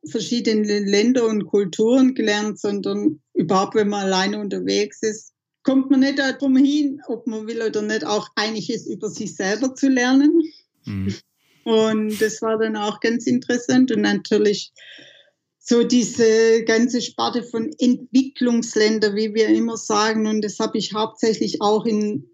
verschiedene Länder und Kulturen gelernt, sondern überhaupt, wenn man alleine unterwegs ist, kommt man nicht darum hin, ob man will oder nicht, auch einiges über sich selber zu lernen. Mhm. Und das war dann auch ganz interessant und natürlich so diese ganze Sparte von Entwicklungsländern, wie wir immer sagen. Und das habe ich hauptsächlich auch in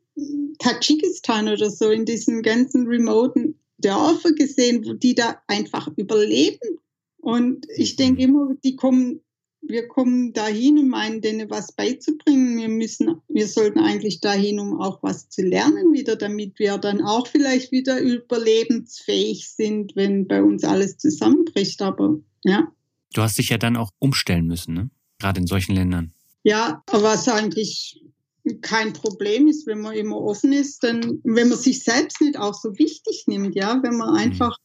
Tadschikistan oder so, in diesen ganzen remoten Dörfer gesehen, wo die da einfach überleben. Und ich denke immer, die kommen wir kommen dahin, um meinen denen was beizubringen. Wir müssen, wir sollten eigentlich dahin, um auch was zu lernen wieder, damit wir dann auch vielleicht wieder überlebensfähig sind, wenn bei uns alles zusammenbricht. Aber ja. Du hast dich ja dann auch umstellen müssen, ne? Gerade in solchen Ländern. Ja, aber was eigentlich kein Problem ist, wenn man immer offen ist, dann, wenn man sich selbst nicht auch so wichtig nimmt, ja, wenn man mhm. einfach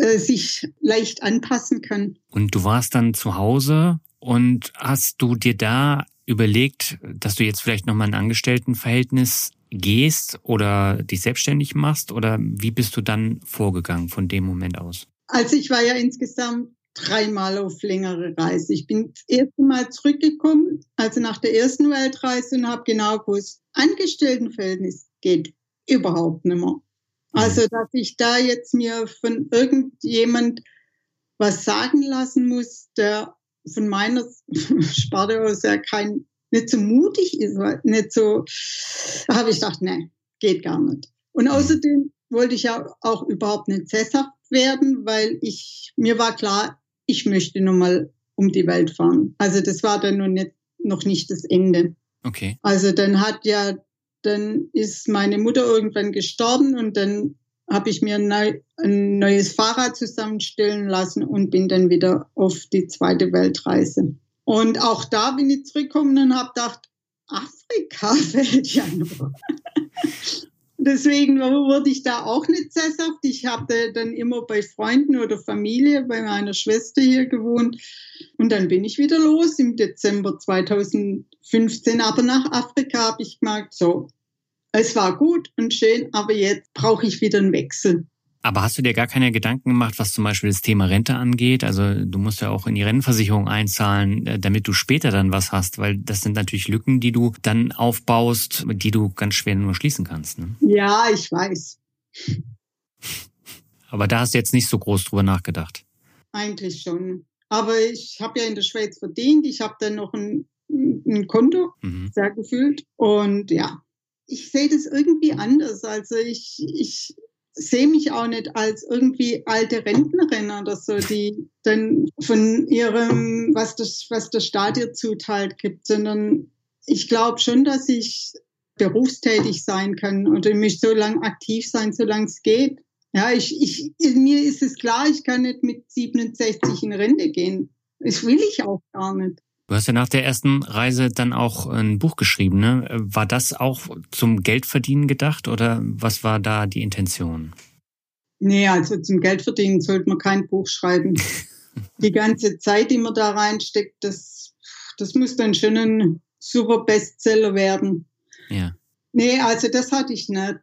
äh, sich leicht anpassen kann. Und du warst dann zu Hause und hast du dir da überlegt, dass du jetzt vielleicht nochmal ein Angestelltenverhältnis gehst oder dich selbstständig machst oder wie bist du dann vorgegangen von dem Moment aus? Also ich war ja insgesamt dreimal auf längere Reise. Ich bin das erste Mal zurückgekommen, also nach der ersten Weltreise und habe genau gewusst, Angestelltenverhältnis geht überhaupt nicht mehr. Also, mhm. dass ich da jetzt mir von irgendjemand was sagen lassen muss, der von meiner Sparte aus ja kein, nicht so mutig ist, nicht so, da habe ich gedacht, nee, geht gar nicht. Und außerdem wollte ich ja auch überhaupt nicht sesshaft werden, weil ich, mir war klar, ich möchte nun mal um die Welt fahren. Also das war dann noch nicht, noch nicht das Ende. Okay. Also dann hat ja, dann ist meine Mutter irgendwann gestorben und dann habe ich mir ein, neues Fahrrad zusammenstellen lassen und bin dann wieder auf die zweite Weltreise. Und auch da bin ich zurückgekommen und habe gedacht, Afrika fällt ja nur. Deswegen wurde ich da auch nicht sesshaft. Ich habe dann immer bei Freunden oder Familie, bei meiner Schwester hier gewohnt. Und dann bin ich wieder los im Dezember 2015. Aber nach Afrika habe ich gemerkt, so, es war gut und schön, aber jetzt brauche ich wieder einen Wechsel. Aber hast du dir gar keine Gedanken gemacht, was zum Beispiel das Thema Rente angeht? Also du musst ja auch in die Rentenversicherung einzahlen, äh, damit du später dann was hast, weil das sind natürlich Lücken, die du dann aufbaust, die du ganz schwer nur schließen kannst. Ne? Ja, ich weiß. Aber da hast du jetzt nicht so groß drüber nachgedacht. Eigentlich schon. Aber ich habe ja in der Schweiz verdient. Ich habe dann noch ein, ein Konto, mhm. sehr gefühlt. Und ja, ich sehe das irgendwie anders. Also ich, ich sehe mich auch nicht als irgendwie alte Rentnerin oder so, die dann von ihrem, was, das, was der Staat ihr zuteilt gibt, sondern ich glaube schon, dass ich berufstätig sein kann und ich möchte so lange aktiv sein, solange es geht. Ja, ich, ich, mir ist es klar, ich kann nicht mit 67 in Rente gehen. Das will ich auch gar nicht. Du hast ja nach der ersten Reise dann auch ein Buch geschrieben. Ne? War das auch zum Geldverdienen gedacht oder was war da die Intention? Nee, also zum Geldverdienen sollte man kein Buch schreiben. die ganze Zeit, die man da reinsteckt, das, das muss dann schon ein super Bestseller werden. Ja. Nee, also das hatte ich nicht.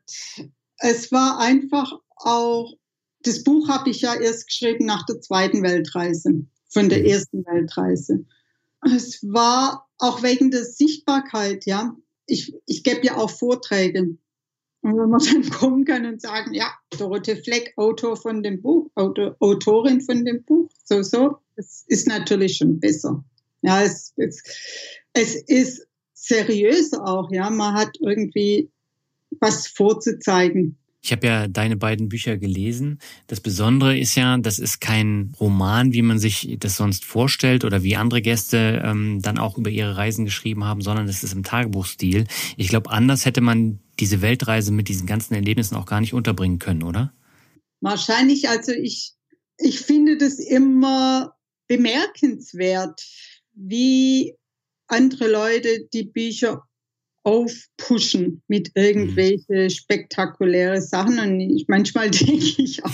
Es war einfach auch, das Buch habe ich ja erst geschrieben nach der zweiten Weltreise, von der mhm. ersten Weltreise. Es war auch wegen der Sichtbarkeit, ja. Ich, ich gebe ja auch Vorträge. Und wenn man dann kommen kann und sagen, ja, Dorothee Fleck, Autor von dem Buch, Autor, Autorin von dem Buch, so, so, das ist natürlich schon besser. Ja, es, es, es ist seriös auch, ja. Man hat irgendwie was vorzuzeigen. Ich habe ja deine beiden Bücher gelesen. Das Besondere ist ja, das ist kein Roman, wie man sich das sonst vorstellt oder wie andere Gäste ähm, dann auch über ihre Reisen geschrieben haben, sondern es ist im Tagebuchstil. Ich glaube, anders hätte man diese Weltreise mit diesen ganzen Erlebnissen auch gar nicht unterbringen können, oder? Wahrscheinlich. Also ich, ich finde das immer bemerkenswert, wie andere Leute die Bücher aufpushen mit irgendwelche mhm. spektakuläre Sachen. Und ich, manchmal denke ich auch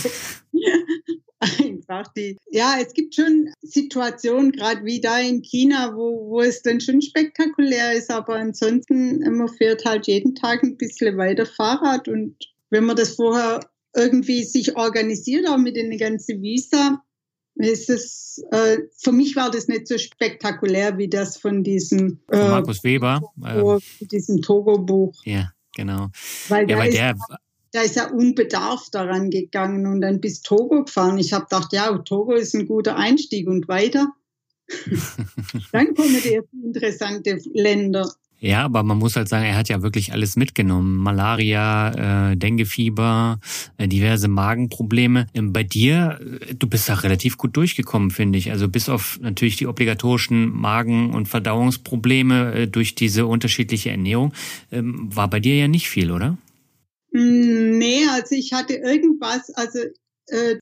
einfach die, ja, es gibt schon Situationen, gerade wie da in China, wo, wo es dann schon spektakulär ist, aber ansonsten, man fährt halt jeden Tag ein bisschen weiter Fahrrad und wenn man das vorher irgendwie sich organisiert, auch mit den ganzen Visa, ist es, äh, für mich war das nicht so spektakulär wie das von diesem äh, von Markus Weber, äh, diesem Togo-Buch. Ja, genau. Weil, ja, da, weil ist, der, da ist ja unbedarft daran gegangen und dann bis Togo gefahren. Ich habe gedacht, ja, Togo ist ein guter Einstieg und weiter. dann kommen die interessante Länder. Ja, aber man muss halt sagen, er hat ja wirklich alles mitgenommen. Malaria, äh, Denguefieber, äh, diverse Magenprobleme. Ähm, bei dir, äh, du bist da relativ gut durchgekommen, finde ich. Also bis auf natürlich die obligatorischen Magen- und Verdauungsprobleme äh, durch diese unterschiedliche Ernährung, ähm, war bei dir ja nicht viel, oder? Mm, nee, also ich hatte irgendwas, also äh,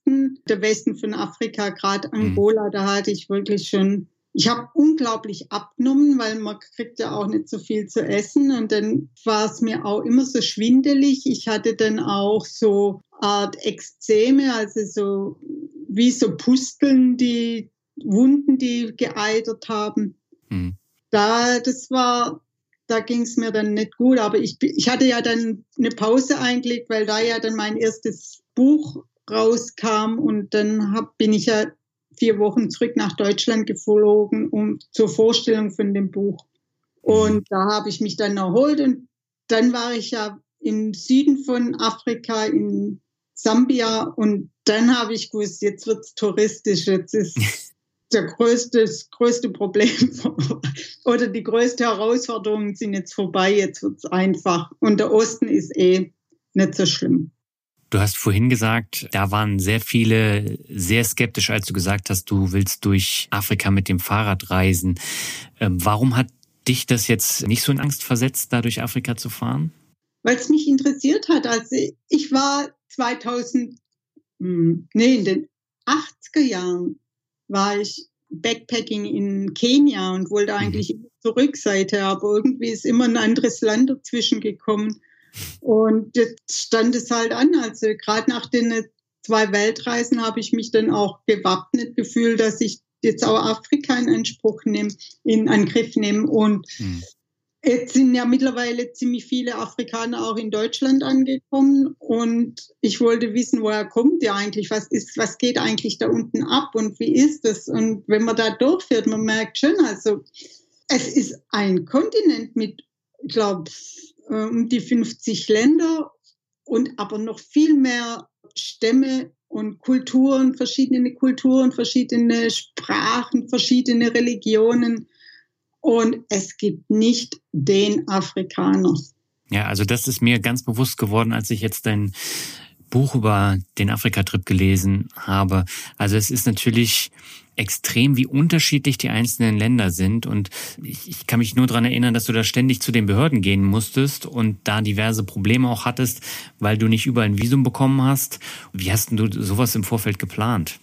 der Westen von Afrika, gerade hm. Angola, mhm. da hatte ich wirklich schon ich habe unglaublich abgenommen, weil man kriegt ja auch nicht so viel zu essen. Und dann war es mir auch immer so schwindelig. Ich hatte dann auch so Art Exzeme, also so wie so Pusteln, die Wunden, die geeitert haben. Mhm. Da, das war, da ging es mir dann nicht gut. Aber ich, ich hatte ja dann eine Pause eingelegt, weil da ja dann mein erstes Buch rauskam und dann hab, bin ich ja vier Wochen zurück nach Deutschland geflogen, um zur Vorstellung von dem Buch. Und da habe ich mich dann erholt und dann war ich ja im Süden von Afrika in Sambia und dann habe ich gewusst, jetzt wird's touristisch, jetzt ist der größte, das größte Problem oder die größte Herausforderung sind jetzt vorbei, jetzt wird's einfach. Und der Osten ist eh nicht so schlimm. Du hast vorhin gesagt, da waren sehr viele sehr skeptisch, als du gesagt hast, du willst durch Afrika mit dem Fahrrad reisen. Ähm, warum hat dich das jetzt nicht so in Angst versetzt, da durch Afrika zu fahren? Weil es mich interessiert hat. Also ich war 2000, hm, nee, in den 80er Jahren war ich Backpacking in Kenia und wollte mhm. eigentlich mhm. zur Rückseite, aber irgendwie ist immer ein anderes Land dazwischen gekommen. Und jetzt stand es halt an. Also gerade nach den zwei Weltreisen habe ich mich dann auch gewappnet gefühlt, dass ich jetzt auch Afrika in Anspruch nehme, in Angriff nehme. Und mhm. jetzt sind ja mittlerweile ziemlich viele Afrikaner auch in Deutschland angekommen. Und ich wollte wissen, woher kommt ihr eigentlich? Was ist, was geht eigentlich da unten ab? Und wie ist das? Und wenn man da durchfährt, man merkt schon, also es ist ein Kontinent mit, ich glaube, äh, um die 50 Länder und aber noch viel mehr Stämme und Kulturen, verschiedene Kulturen, verschiedene Sprachen, verschiedene Religionen. Und es gibt nicht den Afrikaner. Ja, also das ist mir ganz bewusst geworden, als ich jetzt dein Buch über den Afrika-Trip gelesen habe. Also es ist natürlich extrem, wie unterschiedlich die einzelnen Länder sind. Und ich, ich kann mich nur dran erinnern, dass du da ständig zu den Behörden gehen musstest und da diverse Probleme auch hattest, weil du nicht überall ein Visum bekommen hast. Wie hast du sowas im Vorfeld geplant?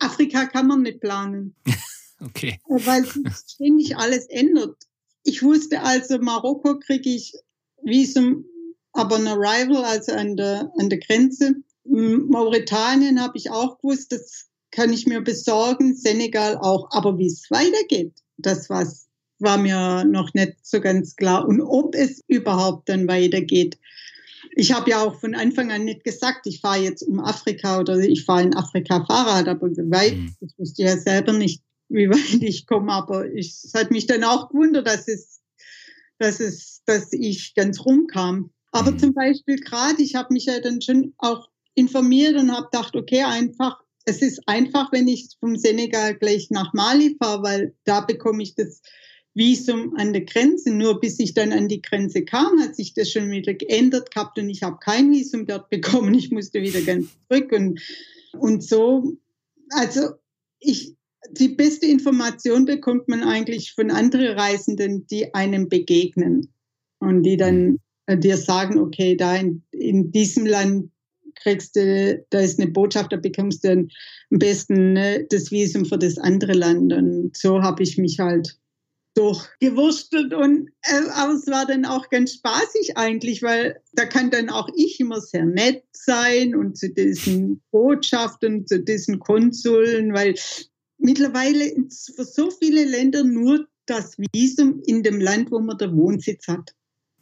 Afrika kann man nicht planen. okay. Weil sich ständig alles ändert. Ich wusste also, Marokko kriege ich Visum, aber ein Arrival, also an der, an der Grenze. Mauretanien habe ich auch gewusst, das kann ich mir besorgen, Senegal auch. Aber wie es weitergeht, das was war mir noch nicht so ganz klar. Und ob es überhaupt dann weitergeht. Ich habe ja auch von Anfang an nicht gesagt, ich fahre jetzt um Afrika oder ich fahre in Afrika Fahrrad, aber weit, mhm. das wusste ich ja selber nicht, wie weit ich komme. Aber ich, es hat mich dann auch gewundert, dass es, dass es, dass ich ganz rumkam. Aber mhm. zum Beispiel gerade, ich habe mich ja dann schon auch informiert und habe gedacht, okay, einfach es ist einfach, wenn ich vom Senegal gleich nach Mali fahre, weil da bekomme ich das Visum an der Grenze. Nur bis ich dann an die Grenze kam, hat sich das schon wieder geändert gehabt und ich habe kein Visum dort bekommen. Ich musste wieder ganz zurück und, und so. Also ich, die beste Information bekommt man eigentlich von anderen Reisenden, die einem begegnen und die dann äh, dir sagen, okay, da in, in diesem Land kriegst du, da ist eine Botschaft, da bekommst du am besten ne, das Visum für das andere Land. Und so habe ich mich halt durchgewurschtelt und äh, aber es war dann auch ganz spaßig eigentlich, weil da kann dann auch ich immer sehr nett sein und zu diesen Botschaften, zu diesen Konsuln, weil mittlerweile für so viele Länder nur das Visum in dem Land, wo man der Wohnsitz hat.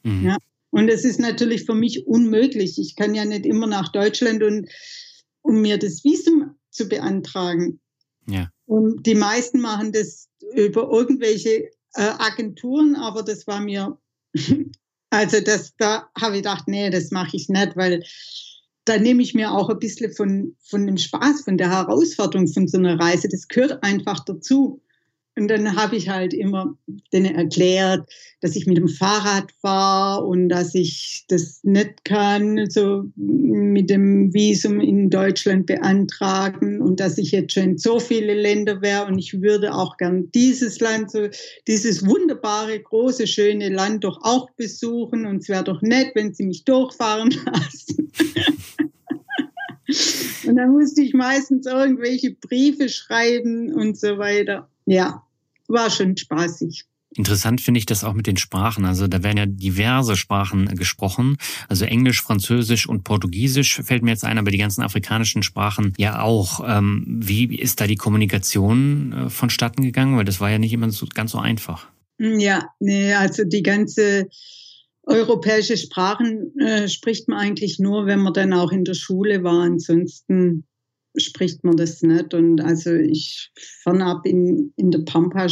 Mhm. Ja, und es ist natürlich für mich unmöglich. Ich kann ja nicht immer nach Deutschland und um mir das Visum zu beantragen. Ja. Und die meisten machen das über irgendwelche äh, Agenturen, aber das war mir, also das, da habe ich gedacht, nee, das mache ich nicht, weil da nehme ich mir auch ein bisschen von, von dem Spaß, von der Herausforderung von so einer Reise. Das gehört einfach dazu. Und dann habe ich halt immer denen erklärt, dass ich mit dem Fahrrad fahre und dass ich das nicht kann, so mit dem Visum in Deutschland beantragen und dass ich jetzt schon in so viele Länder wäre. Und ich würde auch gern dieses Land, so dieses wunderbare, große, schöne Land doch auch besuchen. Und es wäre doch nett, wenn sie mich durchfahren lassen. und dann musste ich meistens irgendwelche Briefe schreiben und so weiter ja, war schon spaßig. Interessant finde ich das auch mit den Sprachen. Also da werden ja diverse Sprachen gesprochen. Also Englisch, Französisch und Portugiesisch fällt mir jetzt ein, aber die ganzen afrikanischen Sprachen ja auch. Ähm, wie ist da die Kommunikation äh, vonstatten gegangen? Weil das war ja nicht immer so, ganz so einfach. Ja, nee, also die ganze europäische Sprachen äh, spricht man eigentlich nur, wenn man dann auch in der Schule war. Ansonsten spricht man das nicht. Und also ich fernab in, in der Pampa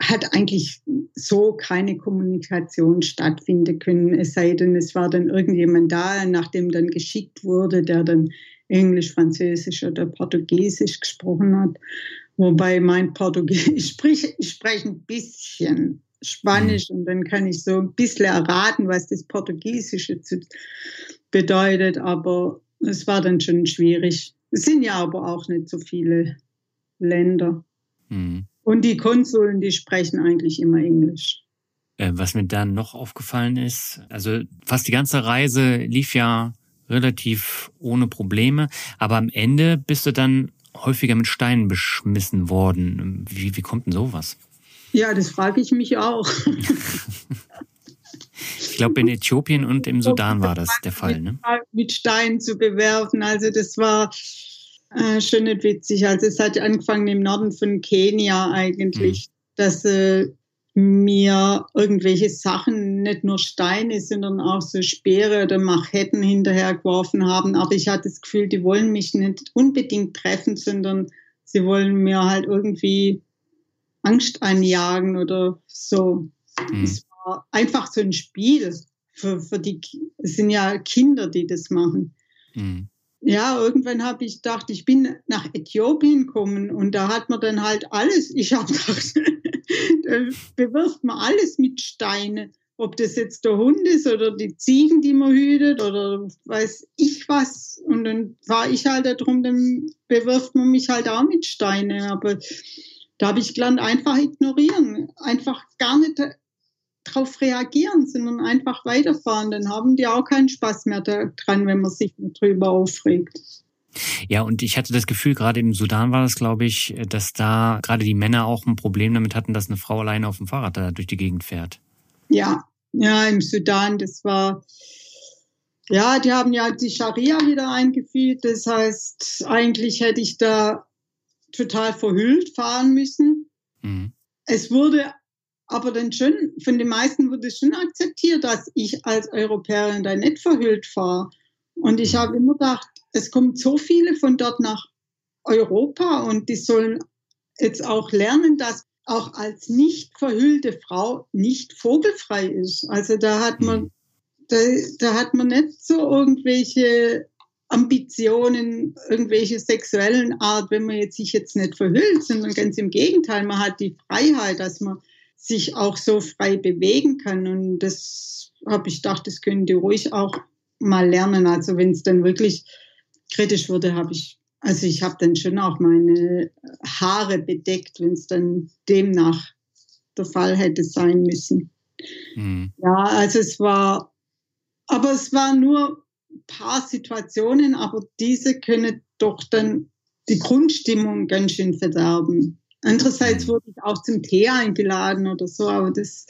hat eigentlich so keine Kommunikation stattfinden können, es sei denn, es war dann irgendjemand da, nachdem dann geschickt wurde, der dann Englisch, Französisch oder Portugiesisch gesprochen hat. Wobei mein Portugiesisch, ich spreche, ich spreche ein bisschen Spanisch mhm. und dann kann ich so ein bisschen erraten, was das Portugiesische bedeutet, aber es war dann schon schwierig. Es sind ja aber auch nicht so viele Länder. Mhm. Und die Konsuln, die sprechen eigentlich immer Englisch. Äh, was mir dann noch aufgefallen ist, also fast die ganze Reise lief ja relativ ohne Probleme, aber am Ende bist du dann häufiger mit Steinen beschmissen worden. Wie, wie kommt denn sowas? Ja, das frage ich mich auch. ich glaube, in Äthiopien und im Sudan war das der Fall, ne? Mit Steinen zu bewerfen. Also das war äh, schon nicht witzig. Also es hat angefangen im Norden von Kenia eigentlich, mhm. dass äh, mir irgendwelche Sachen, nicht nur Steine, sondern auch so Speere oder Machetten hinterhergeworfen haben. Aber ich hatte das Gefühl, die wollen mich nicht unbedingt treffen, sondern sie wollen mir halt irgendwie Angst einjagen oder so. Mhm. War einfach so ein Spiel. Für, für die, es sind ja Kinder, die das machen. Mhm. Ja, irgendwann habe ich gedacht, ich bin nach Äthiopien gekommen und da hat man dann halt alles, ich habe gedacht, da bewirft man alles mit Steinen. Ob das jetzt der Hund ist oder die Ziegen, die man hütet oder weiß ich was. Und dann war ich halt da drum, dann bewirft man mich halt auch mit Steinen. Aber da habe ich gelernt, einfach ignorieren, einfach gar nicht darauf reagieren, sondern einfach weiterfahren. Dann haben die auch keinen Spaß mehr daran, wenn man sich drüber aufregt. Ja, und ich hatte das Gefühl, gerade im Sudan war das, glaube ich, dass da gerade die Männer auch ein Problem damit hatten, dass eine Frau alleine auf dem Fahrrad da durch die Gegend fährt. Ja, ja, im Sudan, das war, ja, die haben ja die Scharia wieder eingeführt. Das heißt, eigentlich hätte ich da total verhüllt fahren müssen. Mhm. Es wurde aber dann schon, von den meisten wurde schon akzeptiert, dass ich als Europäerin da nicht verhüllt fahre. Und ich mhm. habe immer gedacht, es kommen so viele von dort nach Europa und die sollen jetzt auch lernen, dass auch als nicht verhüllte Frau nicht vogelfrei ist. Also da hat man, mhm. da, da hat man nicht so irgendwelche Ambitionen, irgendwelche sexuellen Art, wenn man jetzt sich jetzt nicht verhüllt, sondern ganz im Gegenteil, man hat die Freiheit, dass man sich auch so frei bewegen kann. Und das habe ich gedacht, das können die ruhig auch mal lernen. Also wenn es dann wirklich kritisch wurde, habe ich, also ich habe dann schon auch meine Haare bedeckt, wenn es dann demnach der Fall hätte sein müssen. Mhm. Ja, also es war, aber es war nur paar Situationen, aber diese können doch dann die Grundstimmung ganz schön verderben. Andererseits mhm. wurde ich auch zum Tee eingeladen oder so, aber das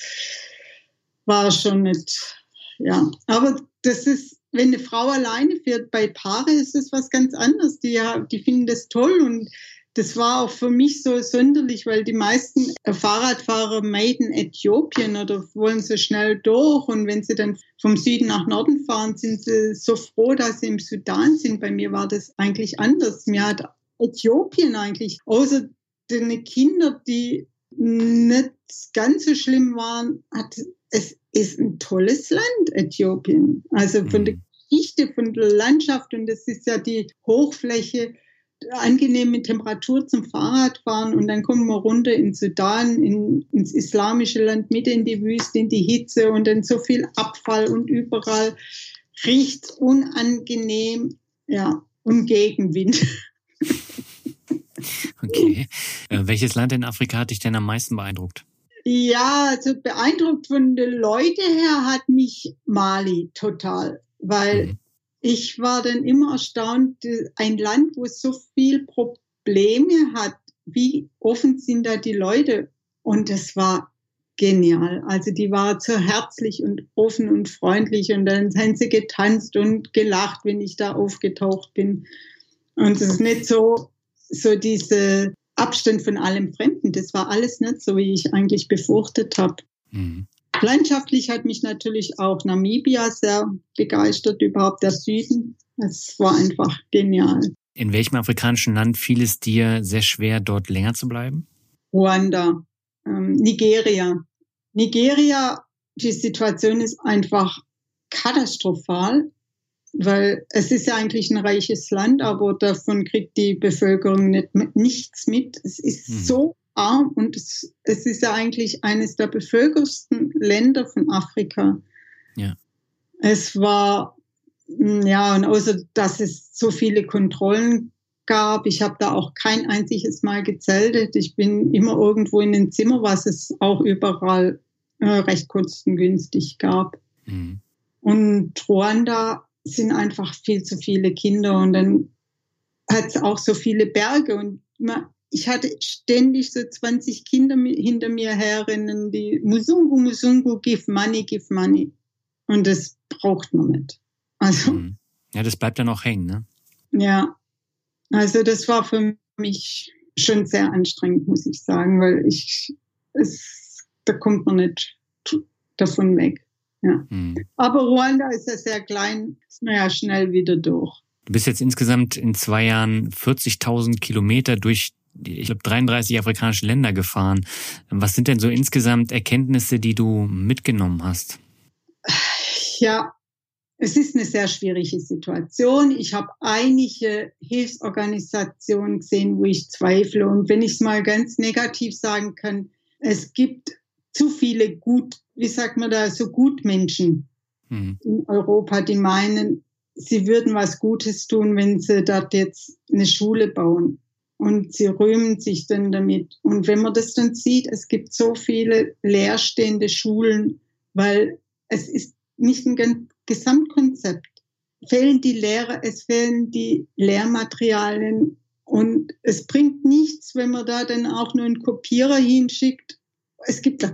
war schon nicht, ja. Aber das ist, wenn eine Frau alleine fährt, bei Paare ist es was ganz anderes. Die, die finden das toll und das war auch für mich so sonderlich, weil die meisten Fahrradfahrer meiden Äthiopien oder wollen so schnell durch. Und wenn sie dann vom Süden nach Norden fahren, sind sie so froh, dass sie im Sudan sind. Bei mir war das eigentlich anders. Mir hat Äthiopien eigentlich, außer den Kinder, die nicht ganz so schlimm waren, hat, es ist ein tolles Land, Äthiopien. Also von der mhm. Geschichte, von der Landschaft und das ist ja die Hochfläche angenehme Temperatur zum Fahrradfahren und dann kommen wir runter in Sudan, in, ins islamische Land, mit in die Wüste, in die Hitze und dann so viel Abfall und überall riecht unangenehm, ja, und Gegenwind. Okay. Äh, welches Land in Afrika hat dich denn am meisten beeindruckt? Ja, also beeindruckt von den Leuten her hat mich Mali total, weil mhm ich war dann immer erstaunt, ein Land, wo es so viel Probleme hat, wie offen sind da die Leute? Und das war genial. Also die war so herzlich und offen und freundlich und dann haben sie getanzt und gelacht, wenn ich da aufgetaucht bin. Und es ist nicht so, so diese Abstand von allem Fremden. Das war alles nicht so, wie ich eigentlich befürchtet habe. Mhm. Landschaftlich hat mich natürlich auch Namibia sehr begeistert, überhaupt der Süden. Es war einfach genial. In welchem afrikanischen Land fiel es dir sehr schwer, dort länger zu bleiben? Ruanda. ähm, Nigeria. Nigeria, die Situation ist einfach katastrophal, weil es ist ja eigentlich ein reiches Land, aber davon kriegt die Bevölkerung nicht, nichts mit. Es ist mhm. so arm und es, es ist ja eigentlich eines der bevölkersten Länder von Afrika. Ja. Es war, ja, und außer dass es so viele Kontrollen gab, ich habe da auch kein einziges Mal gezeltet. Ich bin immer irgendwo in den Zimmer, was es auch überall äh, recht kostengünstig gab. Mhm. Und Ruanda sind einfach viel zu viele Kinder und dann hat es auch so viele Berge und man, ich hatte ständig so 20 Kinder hinter mir herrennen, die Musungu, Musungu, give money, give money. Und das braucht man nicht. Also. Mhm. Ja, das bleibt dann auch hängen, ne? Ja. Also das war für mich schon sehr anstrengend, muss ich sagen, weil ich, es, da kommt man nicht davon weg. Ja. Mhm. Aber Ruanda ist ja sehr klein, ist man ja schnell wieder durch. Du bist jetzt insgesamt in zwei Jahren 40.000 Kilometer durch ich glaube, 33 afrikanische Länder gefahren. Was sind denn so insgesamt Erkenntnisse, die du mitgenommen hast? Ja, es ist eine sehr schwierige Situation. Ich habe einige Hilfsorganisationen gesehen, wo ich zweifle. Und wenn ich es mal ganz negativ sagen kann, es gibt zu viele gut, wie sagt man da, so Gutmenschen mhm. in Europa, die meinen, sie würden was Gutes tun, wenn sie dort jetzt eine Schule bauen und sie rühmen sich dann damit. Und wenn man das dann sieht, es gibt so viele leerstehende Schulen, weil es ist nicht ein Gesamtkonzept. Fehlen die Lehrer, es fehlen die Lehrmaterialien und es bringt nichts, wenn man da dann auch nur einen Kopierer hinschickt. Es gibt,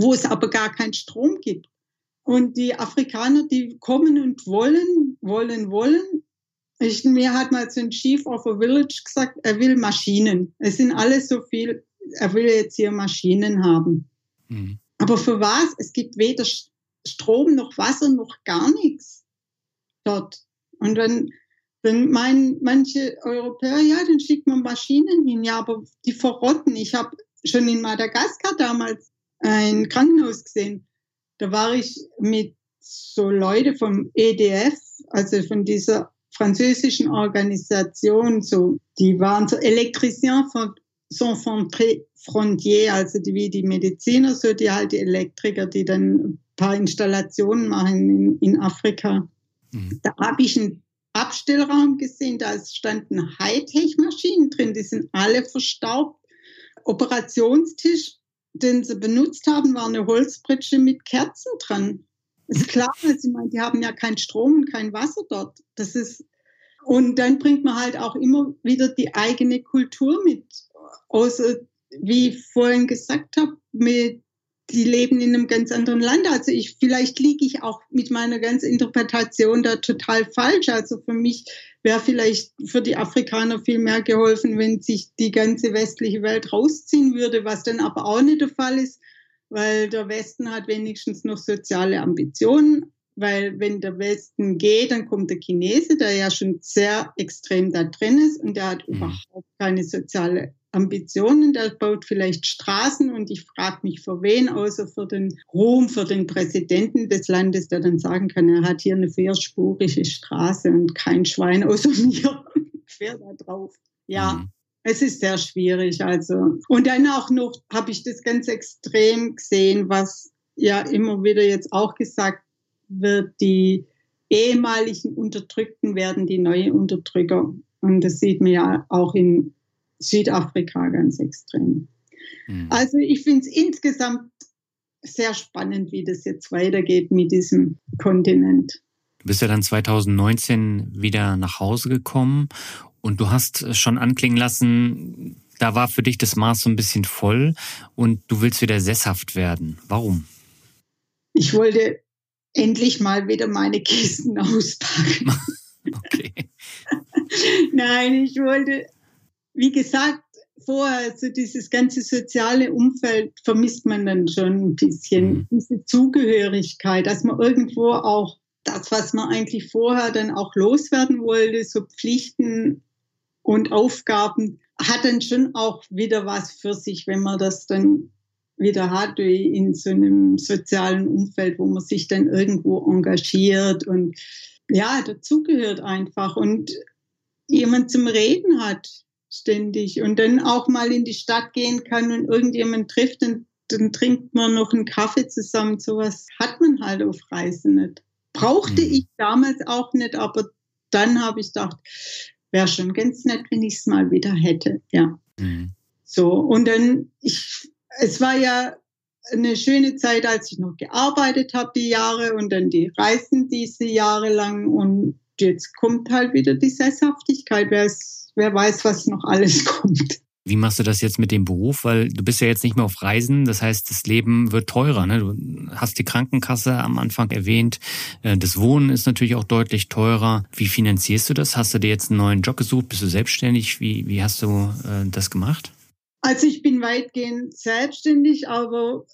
wo es aber gar keinen Strom gibt. Und die Afrikaner, die kommen und wollen, wollen, wollen, ich, mir hat mal so ein Chief of a Village gesagt, er will Maschinen. Es sind alles so viel, er will jetzt hier Maschinen haben. Mhm. Aber für was? Es gibt weder Strom noch Wasser noch gar nichts dort. Und wenn, wenn meinen manche Europäer, ja, dann schickt man Maschinen hin, ja, aber die verrotten. Ich habe schon in Madagaskar damals ein Krankenhaus gesehen. Da war ich mit so Leute vom EDF, also von dieser französischen Organisation, so, die waren so Elektriciens von sans frontières, also die, wie die Mediziner, so die halt die Elektriker, die dann ein paar Installationen machen in, in Afrika. Mhm. Da habe ich einen Abstellraum gesehen, da standen Hightech-Maschinen drin, die sind alle verstaubt. Operationstisch, den sie benutzt haben, war eine Holzpritsche mit Kerzen dran. Ist klar, also ich meine, die haben ja keinen Strom und kein Wasser dort. Das ist, und dann bringt man halt auch immer wieder die eigene Kultur mit. Außer, wie ich vorhin gesagt habe, mit, die leben in einem ganz anderen Land. Also ich, vielleicht liege ich auch mit meiner ganzen Interpretation da total falsch. Also für mich wäre vielleicht für die Afrikaner viel mehr geholfen, wenn sich die ganze westliche Welt rausziehen würde, was dann aber auch nicht der Fall ist weil der Westen hat wenigstens noch soziale Ambitionen, weil wenn der Westen geht, dann kommt der Chinese, der ja schon sehr extrem da drin ist und der hat mhm. überhaupt keine soziale Ambitionen, der baut vielleicht Straßen und ich frage mich für wen, außer für den Ruhm, für den Präsidenten des Landes, der dann sagen kann, er hat hier eine vierspurige Straße und kein Schwein außer mir fährt da drauf. Ja, mhm es ist sehr schwierig. Also und dann auch noch habe ich das ganz extrem gesehen, was ja immer wieder jetzt auch gesagt wird: Die ehemaligen Unterdrückten werden die neuen Unterdrücker. Und das sieht man ja auch in Südafrika ganz extrem. Mhm. Also ich finde es insgesamt sehr spannend, wie das jetzt weitergeht mit diesem Kontinent. Du bist ja dann 2019 wieder nach Hause gekommen und du hast schon anklingen lassen, da war für dich das Maß so ein bisschen voll und du willst wieder sesshaft werden. Warum? Ich wollte endlich mal wieder meine Kisten auspacken. okay. Nein, ich wollte, wie gesagt, vorher, so dieses ganze soziale Umfeld vermisst man dann schon ein bisschen. Mhm. Diese Zugehörigkeit, dass man irgendwo auch das, was man eigentlich vorher dann auch loswerden wollte, so Pflichten und Aufgaben hat dann schon auch wieder was für sich, wenn man das dann wieder hat, wie in so einem sozialen Umfeld, wo man sich dann irgendwo engagiert und ja, dazugehört einfach und jemand zum Reden hat ständig und dann auch mal in die Stadt gehen kann und irgendjemand trifft und dann trinkt man noch einen Kaffee zusammen. Sowas hat man halt auf Reisen nicht. Brauchte mhm. ich damals auch nicht, aber dann habe ich gedacht, wäre schon ganz nett, wenn ich es mal wieder hätte. Ja. Mhm. So, und dann, ich, es war ja eine schöne Zeit, als ich noch gearbeitet habe, die Jahre und dann die Reisen diese Jahre lang und jetzt kommt halt wieder die Sesshaftigkeit. Wer, ist, wer weiß, was noch alles kommt. Wie machst du das jetzt mit dem Beruf? Weil du bist ja jetzt nicht mehr auf Reisen, das heißt, das Leben wird teurer. Ne? Du hast die Krankenkasse am Anfang erwähnt. Äh, das Wohnen ist natürlich auch deutlich teurer. Wie finanzierst du das? Hast du dir jetzt einen neuen Job gesucht? Bist du selbstständig? Wie, wie hast du äh, das gemacht? Also ich bin weitgehend selbstständig, aber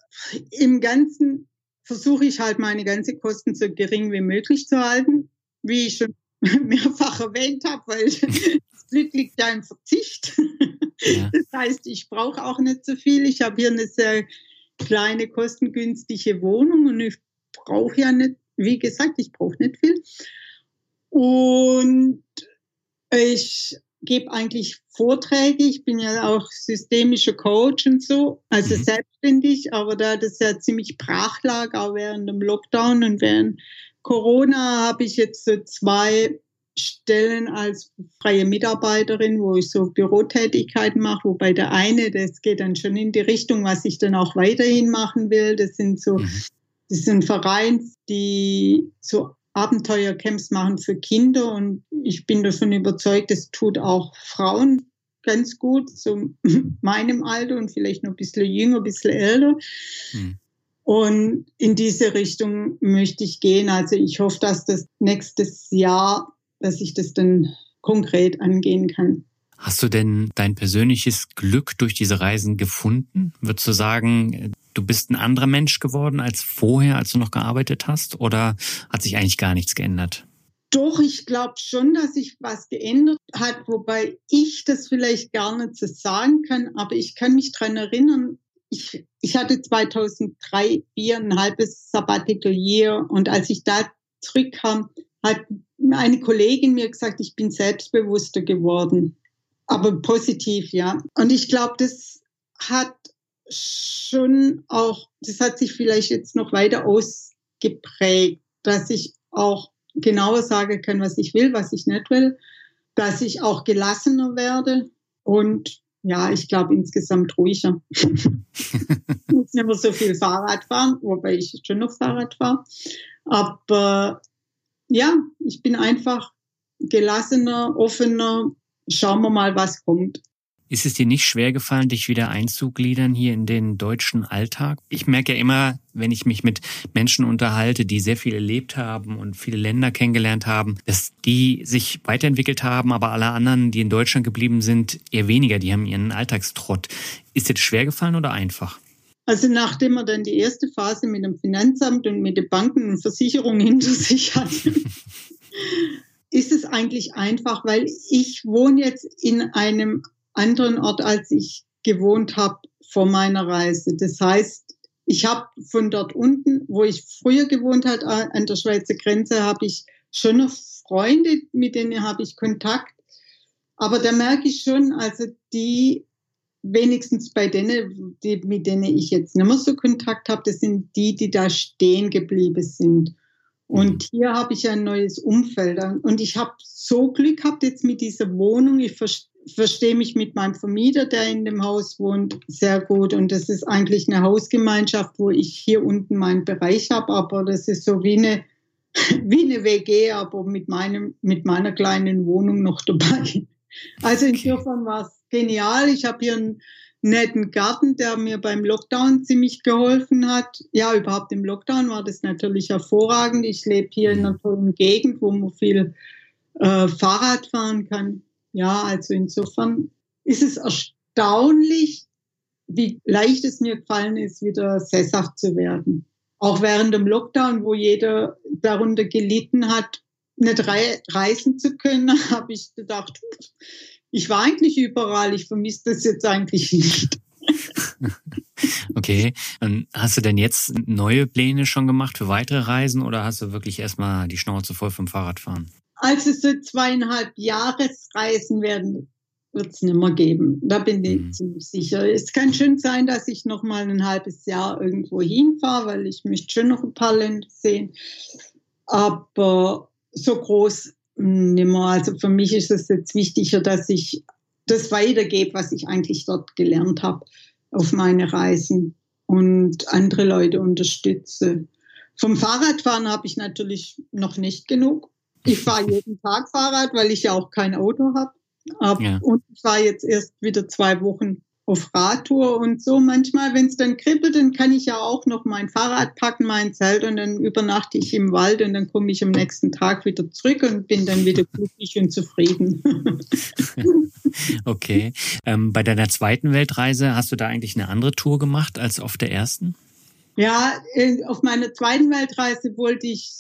im Ganzen versuche ich halt meine ganzen Kosten so gering wie möglich zu halten, wie ich schon mehrfach erwähnt habe, weil Glück liegt ja im Verzicht. Ja. Das heißt, ich brauche auch nicht so viel. Ich habe hier eine sehr kleine, kostengünstige Wohnung und ich brauche ja nicht, wie gesagt, ich brauche nicht viel. Und ich gebe eigentlich Vorträge. Ich bin ja auch systemischer Coach und so, also mhm. selbstständig, aber da das ja ziemlich brach lag, auch während dem Lockdown und während Corona habe ich jetzt so zwei Stellen als freie Mitarbeiterin, wo ich so Bürotätigkeiten mache, wobei der eine, das geht dann schon in die Richtung, was ich dann auch weiterhin machen will. Das sind so, mhm. das sind Vereine, die so Abenteuercamps machen für Kinder und ich bin davon überzeugt, das tut auch Frauen ganz gut, so meinem Alter und vielleicht noch ein bisschen jünger, ein bisschen älter. Mhm. Und in diese Richtung möchte ich gehen. Also ich hoffe, dass das nächstes Jahr dass ich das dann konkret angehen kann. Hast du denn dein persönliches Glück durch diese Reisen gefunden? Würdest du sagen, du bist ein anderer Mensch geworden als vorher, als du noch gearbeitet hast? Oder hat sich eigentlich gar nichts geändert? Doch, ich glaube schon, dass sich was geändert hat, wobei ich das vielleicht gar nicht so sagen kann, aber ich kann mich daran erinnern, ich, ich hatte 2003 vier ein halbes Sabbatical Year und als ich da zurückkam, hat eine Kollegin mir gesagt, ich bin selbstbewusster geworden. Aber positiv, ja. Und ich glaube, das hat schon auch, das hat sich vielleicht jetzt noch weiter ausgeprägt, dass ich auch genauer sagen kann, was ich will, was ich nicht will, dass ich auch gelassener werde und ja, ich glaube insgesamt ruhiger. ich muss nicht mehr so viel Fahrrad fahren, wobei ich schon noch Fahrrad fahre. Aber ja, ich bin einfach gelassener, offener. Schauen wir mal, was kommt. Ist es dir nicht schwer gefallen, dich wieder einzugliedern hier in den deutschen Alltag? Ich merke ja immer, wenn ich mich mit Menschen unterhalte, die sehr viel erlebt haben und viele Länder kennengelernt haben, dass die sich weiterentwickelt haben, aber alle anderen, die in Deutschland geblieben sind, eher weniger. Die haben ihren Alltagstrott. Ist dir das schwer gefallen oder einfach? Also nachdem man dann die erste Phase mit dem Finanzamt und mit den Banken und Versicherungen hinter sich hat, ist es eigentlich einfach, weil ich wohne jetzt in einem anderen Ort, als ich gewohnt habe vor meiner Reise. Das heißt, ich habe von dort unten, wo ich früher gewohnt habe, an der Schweizer Grenze, habe ich schon noch Freunde, mit denen habe ich Kontakt. Aber da merke ich schon, also die wenigstens bei denen, die, mit denen ich jetzt nicht mehr so Kontakt habe, das sind die, die da stehen geblieben sind. Und mhm. hier habe ich ein neues Umfeld. Und ich habe so Glück gehabt jetzt mit dieser Wohnung. Ich verstehe mich mit meinem Vermieter, der in dem Haus wohnt, sehr gut. Und das ist eigentlich eine Hausgemeinschaft, wo ich hier unten meinen Bereich habe. Aber das ist so wie eine, wie eine WG, aber mit, meinem, mit meiner kleinen Wohnung noch dabei. Also insofern war es genial. Ich habe hier einen netten Garten, der mir beim Lockdown ziemlich geholfen hat. Ja, überhaupt im Lockdown war das natürlich hervorragend. Ich lebe hier in einer tollen Gegend, wo man viel äh, Fahrrad fahren kann. Ja, also insofern ist es erstaunlich, wie leicht es mir gefallen ist, wieder sesshaft zu werden. Auch während dem Lockdown, wo jeder darunter gelitten hat, nicht reisen zu können, habe ich gedacht, ich war eigentlich überall, ich vermisse das jetzt eigentlich nicht. Okay. Und hast du denn jetzt neue Pläne schon gemacht für weitere Reisen oder hast du wirklich erstmal die Schnauze voll vom Fahrradfahren? Also so zweieinhalb Jahresreisen werden wird es nicht mehr geben. Da bin ich mhm. ziemlich sicher. Es kann schon sein, dass ich noch mal ein halbes Jahr irgendwo hinfahre, weil ich möchte schon noch ein paar Länder sehen. Aber so groß nicht mehr. Also für mich ist es jetzt wichtiger, dass ich das weitergebe, was ich eigentlich dort gelernt habe auf meine Reisen und andere Leute unterstütze. Vom Fahrradfahren habe ich natürlich noch nicht genug. Ich fahre jeden Tag Fahrrad, weil ich ja auch kein Auto habe. Ja. Und ich war jetzt erst wieder zwei Wochen auf Radtour und so. Manchmal, wenn es dann kribbelt, dann kann ich ja auch noch mein Fahrrad packen, mein Zelt und dann übernachte ich im Wald und dann komme ich am nächsten Tag wieder zurück und bin dann wieder glücklich und zufrieden. okay. Ähm, bei deiner zweiten Weltreise hast du da eigentlich eine andere Tour gemacht als auf der ersten? Ja, auf meiner zweiten Weltreise wollte ich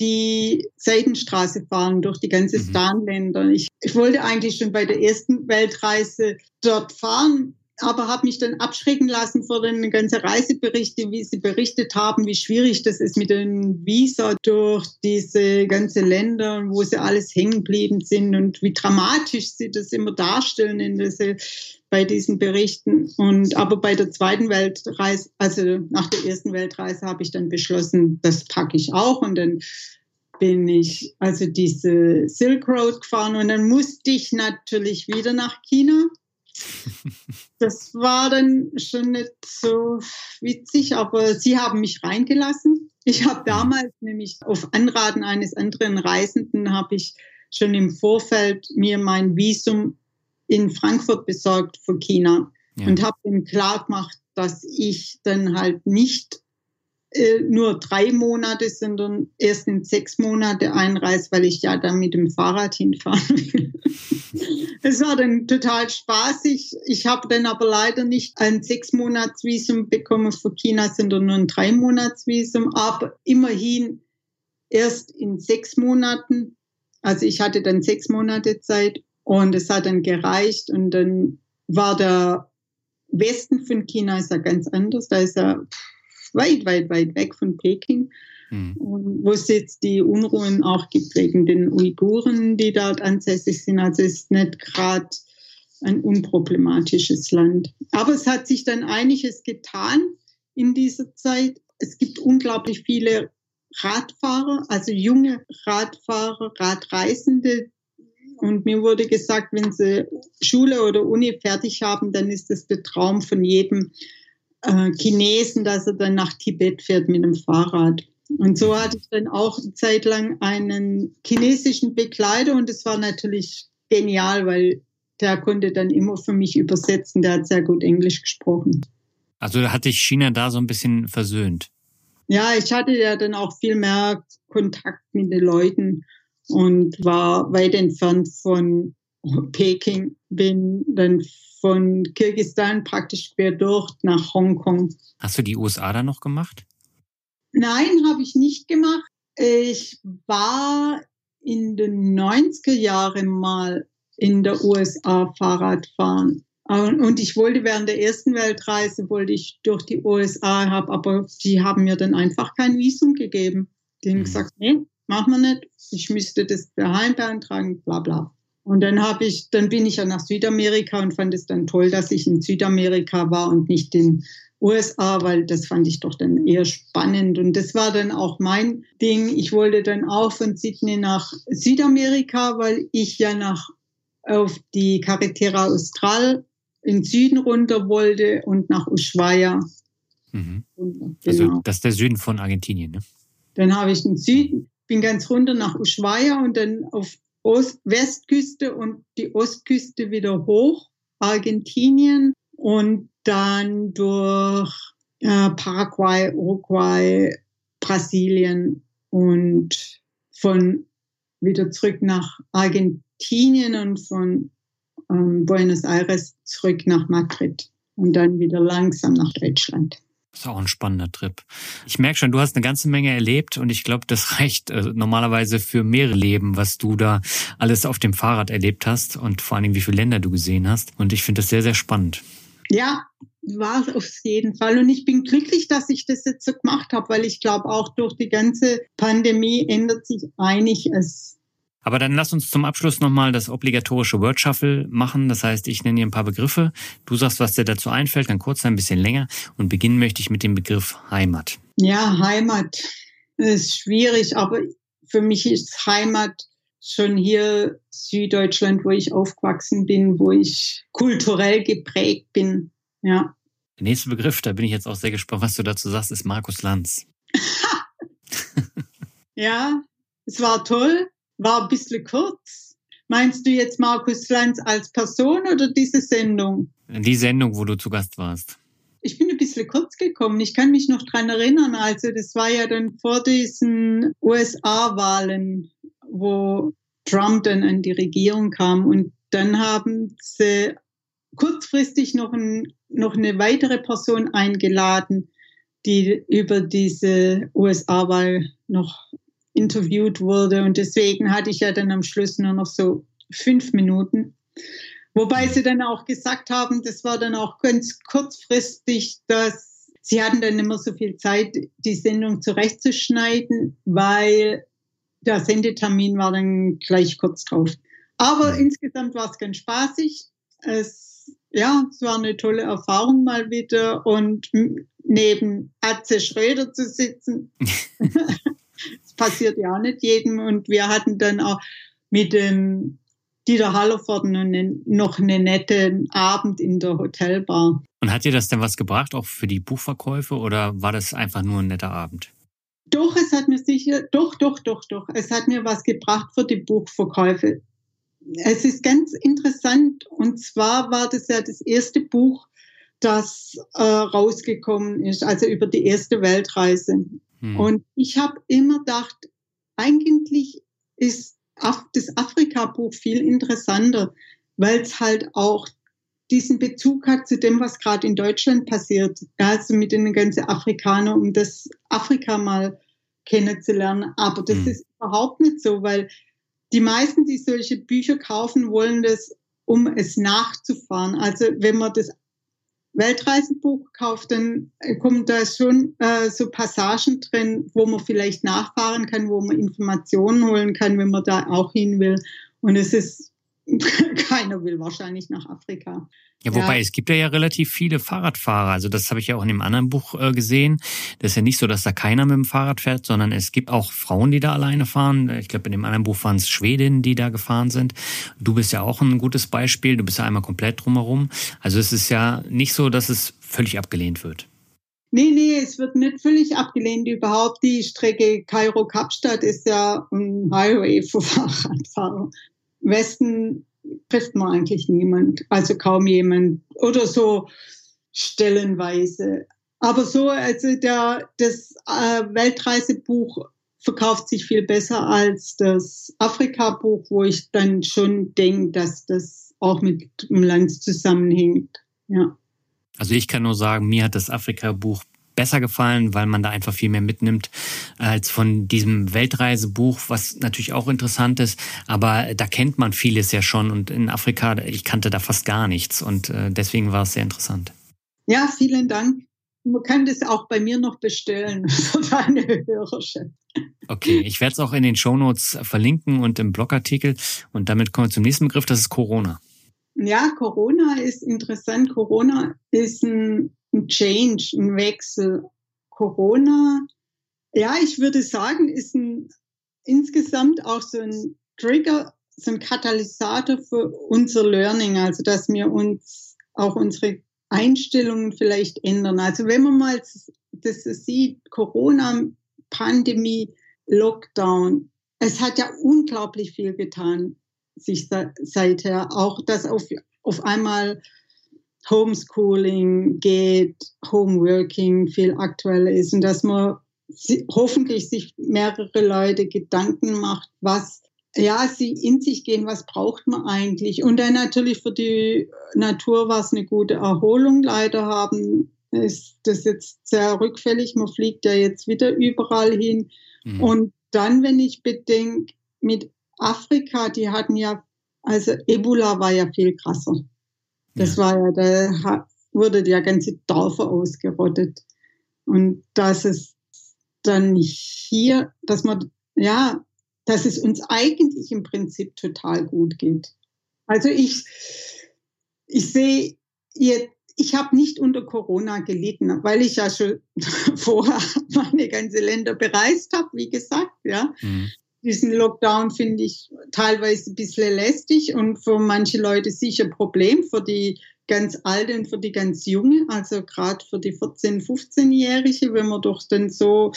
die Seidenstraße fahren durch die ganze mhm. Stanländer. Ich, ich wollte eigentlich schon bei der ersten Weltreise dort fahren, aber habe mich dann abschrecken lassen vor den ganzen Reiseberichte, wie sie berichtet haben, wie schwierig das ist mit den Visa durch diese ganze Länder, wo sie alles hängen geblieben sind und wie dramatisch sie das immer darstellen in diese, bei diesen Berichten. Und aber bei der zweiten Weltreise, also nach der ersten Weltreise, habe ich dann beschlossen, das packe ich auch und dann bin ich also diese Silk Road gefahren und dann musste ich natürlich wieder nach China das war dann schon nicht so witzig, aber sie haben mich reingelassen. Ich habe mhm. damals nämlich auf Anraten eines anderen Reisenden habe ich schon im Vorfeld mir mein Visum in Frankfurt besorgt für China ja. und habe ihm klar gemacht, dass ich dann halt nicht äh, nur drei Monate, sondern erst in sechs Monate einreise, weil ich ja dann mit dem Fahrrad hinfahren will. Es war dann total spaßig. Ich habe dann aber leider nicht ein sechs Monats Visum bekommen für China, sondern nur ein drei Monats Visum. Aber immerhin erst in sechs Monaten. Also ich hatte dann sechs Monate Zeit und es hat dann gereicht und dann war der Westen von China ist ja ganz anders. Da ist ja weit, weit, weit weg von Peking, mhm. wo es jetzt die Unruhen auch gibt wegen den Uiguren, die dort ansässig sind. Also es ist nicht gerade ein unproblematisches Land. Aber es hat sich dann einiges getan in dieser Zeit. Es gibt unglaublich viele Radfahrer, also junge Radfahrer, Radreisende. Und mir wurde gesagt, wenn sie Schule oder Uni fertig haben, dann ist das der Traum von jedem äh, Chinesen, dass er dann nach Tibet fährt mit dem Fahrrad. Und so hatte ich dann auch eine Zeit lang einen chinesischen Begleiter und es war natürlich genial, weil der konnte dann immer für mich übersetzen. Der hat sehr gut Englisch gesprochen. Also hat dich China da so ein bisschen versöhnt? Ja, ich hatte ja dann auch viel mehr Kontakt mit den Leuten und war weit entfernt von Peking, bin dann von Kirgisistan praktisch quer durch nach Hongkong. Hast du die USA da noch gemacht? Nein, habe ich nicht gemacht. Ich war in den 90er Jahren mal in der USA Fahrradfahren. Und ich wollte während der ersten Weltreise wollte ich durch die USA, hab, aber die haben mir dann einfach kein Visum gegeben. Die haben mhm. gesagt, nee, machen wir nicht. Ich müsste das daheim beantragen, bla bla. Und dann habe ich, dann bin ich ja nach Südamerika und fand es dann toll, dass ich in Südamerika war und nicht in USA, weil das fand ich doch dann eher spannend. Und das war dann auch mein Ding. Ich wollte dann auch von Sydney nach Südamerika, weil ich ja nach auf die Carretera Austral im Süden runter wollte und nach Ushuaia. Mhm. Genau. Also das ist der Süden von Argentinien, ne? Dann habe ich den Süden, bin ganz runter nach Ushuaia und dann auf Ost Westküste und die Ostküste wieder hoch, Argentinien und dann durch äh, Paraguay, Uruguay, Brasilien und von wieder zurück nach Argentinien und von ähm, Buenos Aires zurück nach Madrid und dann wieder langsam nach Deutschland. Das ist auch ein spannender Trip. Ich merke schon, du hast eine ganze Menge erlebt und ich glaube, das reicht äh, normalerweise für mehrere Leben, was du da alles auf dem Fahrrad erlebt hast und vor allen Dingen, wie viele Länder du gesehen hast. Und ich finde das sehr, sehr spannend. Ja, war es auf jeden Fall. Und ich bin glücklich, dass ich das jetzt so gemacht habe, weil ich glaube, auch durch die ganze Pandemie ändert sich einiges. Aber dann lass uns zum Abschluss nochmal das obligatorische Word Shuffle machen. Das heißt, ich nenne dir ein paar Begriffe. Du sagst, was dir dazu einfällt, kann kurz ein bisschen länger. Und beginnen möchte ich mit dem Begriff Heimat. Ja, Heimat ist schwierig, aber für mich ist Heimat schon hier Süddeutschland, wo ich aufgewachsen bin, wo ich kulturell geprägt bin. Ja. Der nächste Begriff, da bin ich jetzt auch sehr gespannt, was du dazu sagst, ist Markus Lanz. ja, es war toll, war ein bisschen kurz. Meinst du jetzt Markus Lanz als Person oder diese Sendung? Die Sendung, wo du zu Gast warst. Ich bin ein bisschen kurz gekommen. Ich kann mich noch dran erinnern. Also das war ja dann vor diesen USA-Wahlen, wo Trump dann an die Regierung kam. Und dann haben sie kurzfristig noch, ein, noch eine weitere Person eingeladen, die über diese USA-Wahl noch interviewt wurde. Und deswegen hatte ich ja dann am Schluss nur noch so fünf Minuten. Wobei sie dann auch gesagt haben, das war dann auch ganz kurzfristig, dass sie hatten dann immer so viel Zeit, die Sendung zurechtzuschneiden, weil der Sendetermin war dann gleich kurz drauf. Aber insgesamt war es ganz spaßig. Es, ja, es war eine tolle Erfahrung mal wieder und neben Atze Schröder zu sitzen. passiert ja auch nicht jedem. Und wir hatten dann auch mit dem Dieter Hallerford noch einen netten Abend in der Hotelbar. Und hat dir das denn was gebracht, auch für die Buchverkäufe, oder war das einfach nur ein netter Abend? Doch, es hat mir sicher, doch, doch, doch, doch. Es hat mir was gebracht für die Buchverkäufe. Es ist ganz interessant. Und zwar war das ja das erste Buch, das äh, rausgekommen ist, also über die erste Weltreise. Hm. Und ich habe immer gedacht, eigentlich ist das Afrika-Buch viel interessanter, weil es halt auch diesen Bezug hat zu dem, was gerade in Deutschland passiert. Also mit den ganzen Afrikanern, um das Afrika mal kennenzulernen. Aber das mhm. ist überhaupt nicht so, weil die meisten, die solche Bücher kaufen, wollen das, um es nachzufahren. Also wenn man das Weltreisebuch kauft, dann kommen da schon äh, so Passagen drin, wo man vielleicht nachfahren kann, wo man Informationen holen kann, wenn man da auch hin will. Und es ist keiner will wahrscheinlich nach Afrika. Ja, wobei ja. es gibt ja, ja relativ viele Fahrradfahrer. Also das habe ich ja auch in dem anderen Buch äh, gesehen. Das ist ja nicht so, dass da keiner mit dem Fahrrad fährt, sondern es gibt auch Frauen, die da alleine fahren. Ich glaube, in dem anderen Buch waren es Schwedinnen, die da gefahren sind. Du bist ja auch ein gutes Beispiel. Du bist ja einmal komplett drumherum. Also es ist ja nicht so, dass es völlig abgelehnt wird. Nee, nee, es wird nicht völlig abgelehnt. Überhaupt die Strecke Kairo-Kapstadt ist ja ein Highway für Fahrradfahrer. Westen trifft man eigentlich niemand, also kaum jemand oder so stellenweise. Aber so, also der, das äh, Weltreisebuch verkauft sich viel besser als das Afrika-Buch, wo ich dann schon denke, dass das auch mit dem Land zusammenhängt. Ja. Also ich kann nur sagen, mir hat das Afrika-Buch besser gefallen, weil man da einfach viel mehr mitnimmt als von diesem Weltreisebuch, was natürlich auch interessant ist. Aber da kennt man vieles ja schon und in Afrika, ich kannte da fast gar nichts und äh, deswegen war es sehr interessant. Ja, vielen Dank. Man kann das auch bei mir noch bestellen für deine Hörerschaft. Okay, ich werde es auch in den Shownotes verlinken und im Blogartikel. Und damit kommen wir zum nächsten Begriff, das ist Corona. Ja, Corona ist interessant. Corona ist ein ein Change, ein Wechsel. Corona, ja, ich würde sagen, ist ein, insgesamt auch so ein Trigger, so ein Katalysator für unser Learning, also dass wir uns auch unsere Einstellungen vielleicht ändern. Also wenn man mal das sieht, Corona, Pandemie, Lockdown, es hat ja unglaublich viel getan sich seither. Auch, dass auf, auf einmal Homeschooling geht, Homeworking viel aktueller ist und dass man hoffentlich sich mehrere Leute Gedanken macht, was ja, sie in sich gehen, was braucht man eigentlich? Und dann natürlich für die Natur war es eine gute Erholung. Leider haben ist das jetzt sehr rückfällig. Man fliegt ja jetzt wieder überall hin. Mhm. Und dann, wenn ich bedenke, mit Afrika, die hatten ja, also Ebola war ja viel krasser. Das ja. war ja der wurde ja ganze Dörfer ausgerottet. Und dass es dann hier, dass man, ja, dass es uns eigentlich im Prinzip total gut geht. Also ich, ich sehe jetzt, ich habe nicht unter Corona gelitten, weil ich ja schon vorher meine ganze Länder bereist habe, wie gesagt, ja. Mhm. Diesen Lockdown finde ich teilweise ein bisschen lästig und für manche Leute sicher ein Problem, für die ganz alte und für die ganz junge, also gerade für die 14-, 15-Jährige, wenn man doch dann so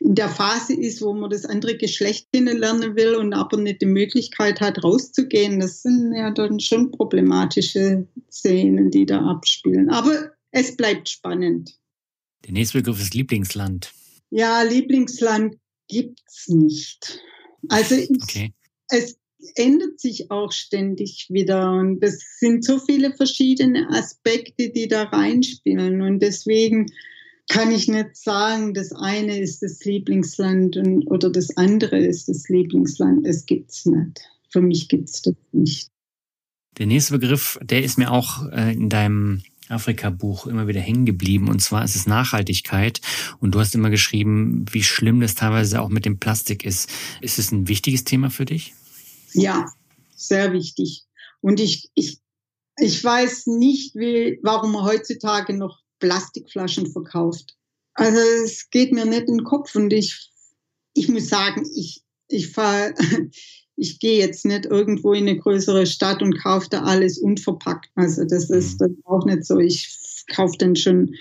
in der Phase ist, wo man das andere Geschlecht kennenlernen will und aber nicht die Möglichkeit hat, rauszugehen. Das sind ja dann schon problematische Szenen, die da abspielen. Aber es bleibt spannend. Der nächste Begriff ist Lieblingsland. Ja, Lieblingsland gibt's nicht. Also ich, okay. es ändert sich auch ständig wieder und es sind so viele verschiedene Aspekte, die da reinspielen und deswegen kann ich nicht sagen, das eine ist das Lieblingsland und, oder das andere ist das Lieblingsland. Es gibt's nicht. Für mich gibt's das nicht. Der nächste Begriff, der ist mir auch äh, in deinem Afrika-Buch immer wieder hängen geblieben. Und zwar ist es Nachhaltigkeit. Und du hast immer geschrieben, wie schlimm das teilweise auch mit dem Plastik ist. Ist es ein wichtiges Thema für dich? Ja, sehr wichtig. Und ich, ich, ich weiß nicht, wie, warum man heutzutage noch Plastikflaschen verkauft. Also es geht mir nicht in den Kopf und ich, ich muss sagen, ich, ich fahre, ich gehe jetzt nicht irgendwo in eine größere Stadt und kaufe da alles unverpackt. Also das ist mhm. dann auch nicht so. Ich kaufe dann schon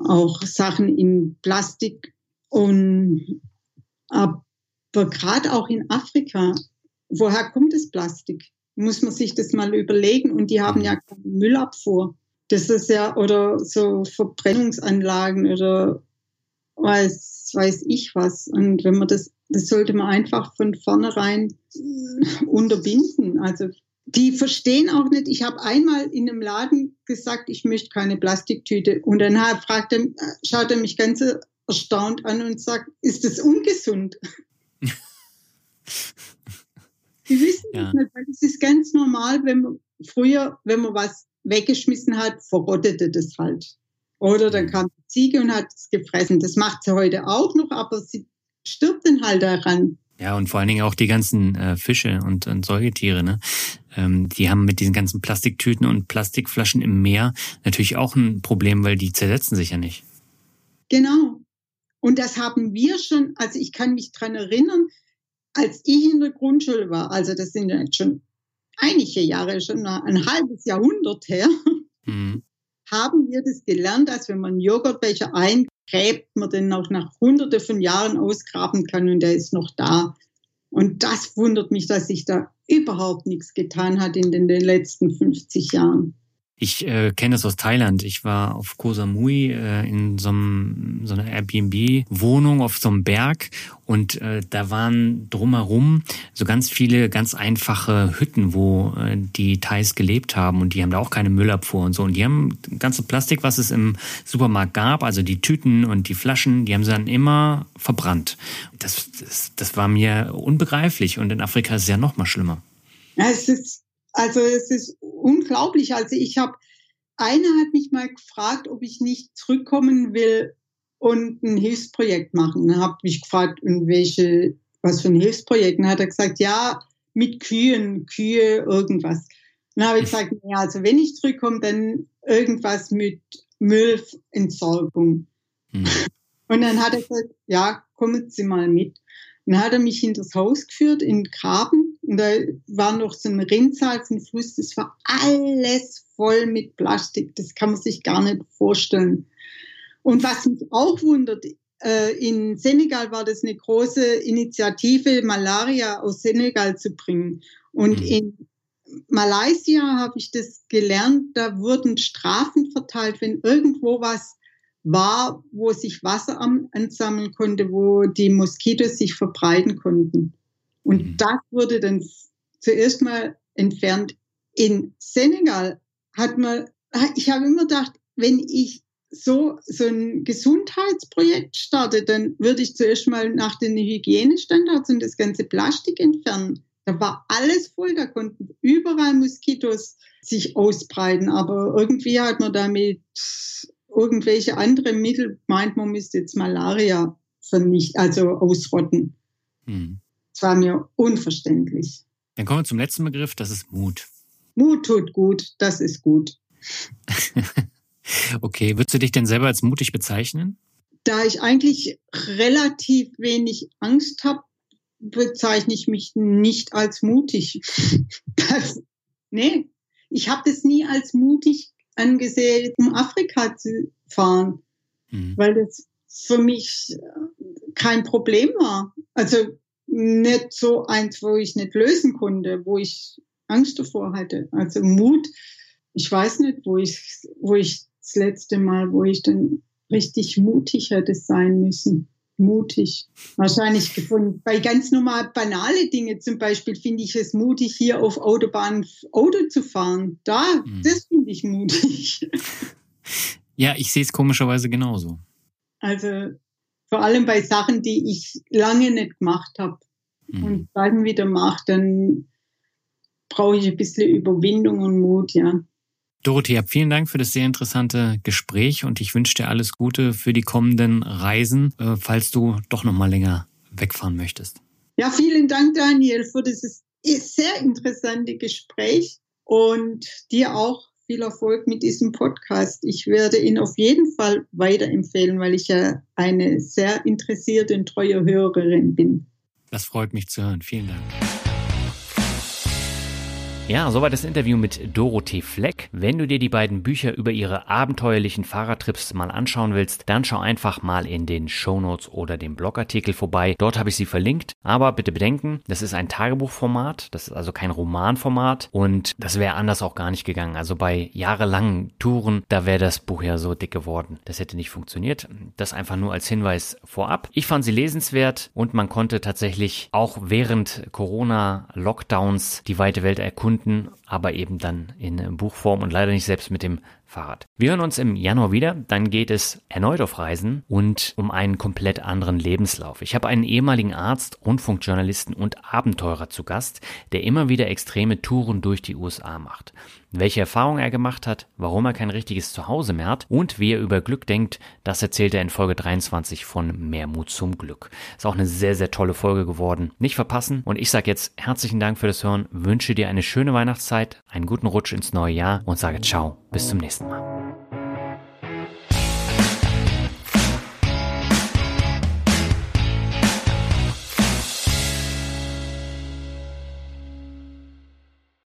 auch Sachen in Plastik und aber gerade auch in Afrika woher kommt das Plastik? Muss man sich das mal überlegen. Und die haben ja keine Müllabfuhr. Das ist ja, oder so Verbrennungsanlagen oder weiß, weiß ich was. Und wenn man das, das sollte man einfach von vornherein unterbinden. Also die verstehen auch nicht. Ich habe einmal in einem Laden gesagt, ich möchte keine Plastiktüte. Und dann fragt er, schaut er mich ganz erstaunt an und sagt, ist das ungesund? Die wissen ja. das nicht, weil es ist ganz normal, wenn man früher, wenn man was weggeschmissen hat, verrottete das halt. Oder dann kam die Ziege und hat es gefressen. Das macht sie heute auch noch, aber sie stirbt dann halt daran. Ja, und vor allen Dingen auch die ganzen äh, Fische und, und Säugetiere, ne? Ähm, die haben mit diesen ganzen Plastiktüten und Plastikflaschen im Meer natürlich auch ein Problem, weil die zersetzen sich ja nicht. Genau. Und das haben wir schon, also ich kann mich dran erinnern, als ich in der Grundschule war, also das sind ja jetzt schon einige Jahre, schon ein halbes Jahrhundert her, mhm. haben wir das gelernt, dass wenn man Joghurtbecher eingräbt, man den auch nach hunderte von Jahren ausgraben kann und der ist noch da. Und das wundert mich, dass sich da überhaupt nichts getan hat in den, den letzten 50 Jahren. Ich äh, kenne das aus Thailand. Ich war auf Koh Samui äh, in so, einem, so einer Airbnb-Wohnung auf so einem Berg und äh, da waren drumherum so ganz viele ganz einfache Hütten, wo äh, die Thais gelebt haben und die haben da auch keine Müllabfuhr und so. Und die haben ganze Plastik, was es im Supermarkt gab, also die Tüten und die Flaschen, die haben sie dann immer verbrannt. Das, das, das war mir unbegreiflich und in Afrika ist es ja noch mal schlimmer. Es ist also es ist unglaublich. Also ich habe, einer hat mich mal gefragt, ob ich nicht zurückkommen will und ein Hilfsprojekt machen. Dann habe ich gefragt, in welche, was für ein Hilfsprojekt. Dann hat er gesagt, ja, mit Kühen, Kühe, irgendwas. Dann habe ich gesagt, ja, also wenn ich zurückkomme, dann irgendwas mit Müllentsorgung. Mhm. Und dann hat er gesagt, ja, kommen Sie mal mit. Dann hat er mich in das Haus geführt, in den Graben. Und da war noch so ein Rinnsal vom Fluss. Das war alles voll mit Plastik. Das kann man sich gar nicht vorstellen. Und was mich auch wundert, äh, in Senegal war das eine große Initiative, Malaria aus Senegal zu bringen. Und mhm. in Malaysia habe ich das gelernt, da wurden Strafen verteilt, wenn irgendwo was war, wo sich Wasser ansammeln konnte, wo die Moskitos sich verbreiten konnten. Und mhm. das wurde dann zuerst mal entfernt. In Senegal hat man, ich habe immer gedacht, wenn ich so, so ein Gesundheitsprojekt starte, dann würde ich zuerst mal nach den Hygienestandards und das ganze Plastik entfernen. Da war alles voll, da konnten überall Moskitos sich ausbreiten. Aber irgendwie hat man damit irgendwelche andere Mittel meint, man müsste jetzt Malaria vernichten, also ausrotten. Hm. Das war mir unverständlich. Dann kommen wir zum letzten Begriff, das ist Mut. Mut tut gut, das ist gut. okay, würdest du dich denn selber als mutig bezeichnen? Da ich eigentlich relativ wenig Angst habe, bezeichne ich mich nicht als mutig. Das, nee, ich habe das nie als mutig angesehen, um Afrika zu fahren, mhm. weil das für mich kein Problem war. Also nicht so eins, wo ich nicht lösen konnte, wo ich Angst davor hatte. Also Mut, ich weiß nicht, wo ich, wo ich das letzte Mal, wo ich dann richtig mutig hätte sein müssen. Mutig. Wahrscheinlich gefunden. Bei ganz normal banale Dinge zum Beispiel finde ich es mutig, hier auf Autobahn Auto zu fahren. Da, mhm. das finde ich mutig. Ja, ich sehe es komischerweise genauso. Also vor allem bei Sachen, die ich lange nicht gemacht habe mhm. und dann wieder mache, dann brauche ich ein bisschen Überwindung und Mut, ja. Dorothea, vielen Dank für das sehr interessante Gespräch und ich wünsche dir alles Gute für die kommenden Reisen, äh, falls du doch noch mal länger wegfahren möchtest. Ja, vielen Dank, Daniel, für dieses sehr interessante Gespräch und dir auch viel Erfolg mit diesem Podcast. Ich werde ihn auf jeden Fall weiterempfehlen, weil ich ja eine sehr interessierte und treue Hörerin bin. Das freut mich zu hören. Vielen Dank. Ja, soweit das Interview mit Dorothee Fleck. Wenn du dir die beiden Bücher über ihre abenteuerlichen Fahrradtrips mal anschauen willst, dann schau einfach mal in den Shownotes oder dem Blogartikel vorbei. Dort habe ich sie verlinkt. Aber bitte bedenken, das ist ein Tagebuchformat, das ist also kein Romanformat und das wäre anders auch gar nicht gegangen. Also bei jahrelangen Touren, da wäre das Buch ja so dick geworden. Das hätte nicht funktioniert. Das einfach nur als Hinweis vorab. Ich fand sie lesenswert und man konnte tatsächlich auch während Corona-Lockdowns die weite Welt erkunden Kunden, aber eben dann in Buchform und leider nicht selbst mit dem Fahrrad. Wir hören uns im Januar wieder, dann geht es erneut auf Reisen und um einen komplett anderen Lebenslauf. Ich habe einen ehemaligen Arzt, Rundfunkjournalisten und Abenteurer zu Gast, der immer wieder extreme Touren durch die USA macht. Welche Erfahrungen er gemacht hat, warum er kein richtiges Zuhause mehr hat und wie er über Glück denkt, das erzählt er in Folge 23 von Mehr Mut zum Glück. Ist auch eine sehr, sehr tolle Folge geworden. Nicht verpassen und ich sage jetzt herzlichen Dank für das Hören, wünsche dir eine schöne Weihnachtszeit, einen guten Rutsch ins neue Jahr und sage ciao, bis zum nächsten Mal. 什么。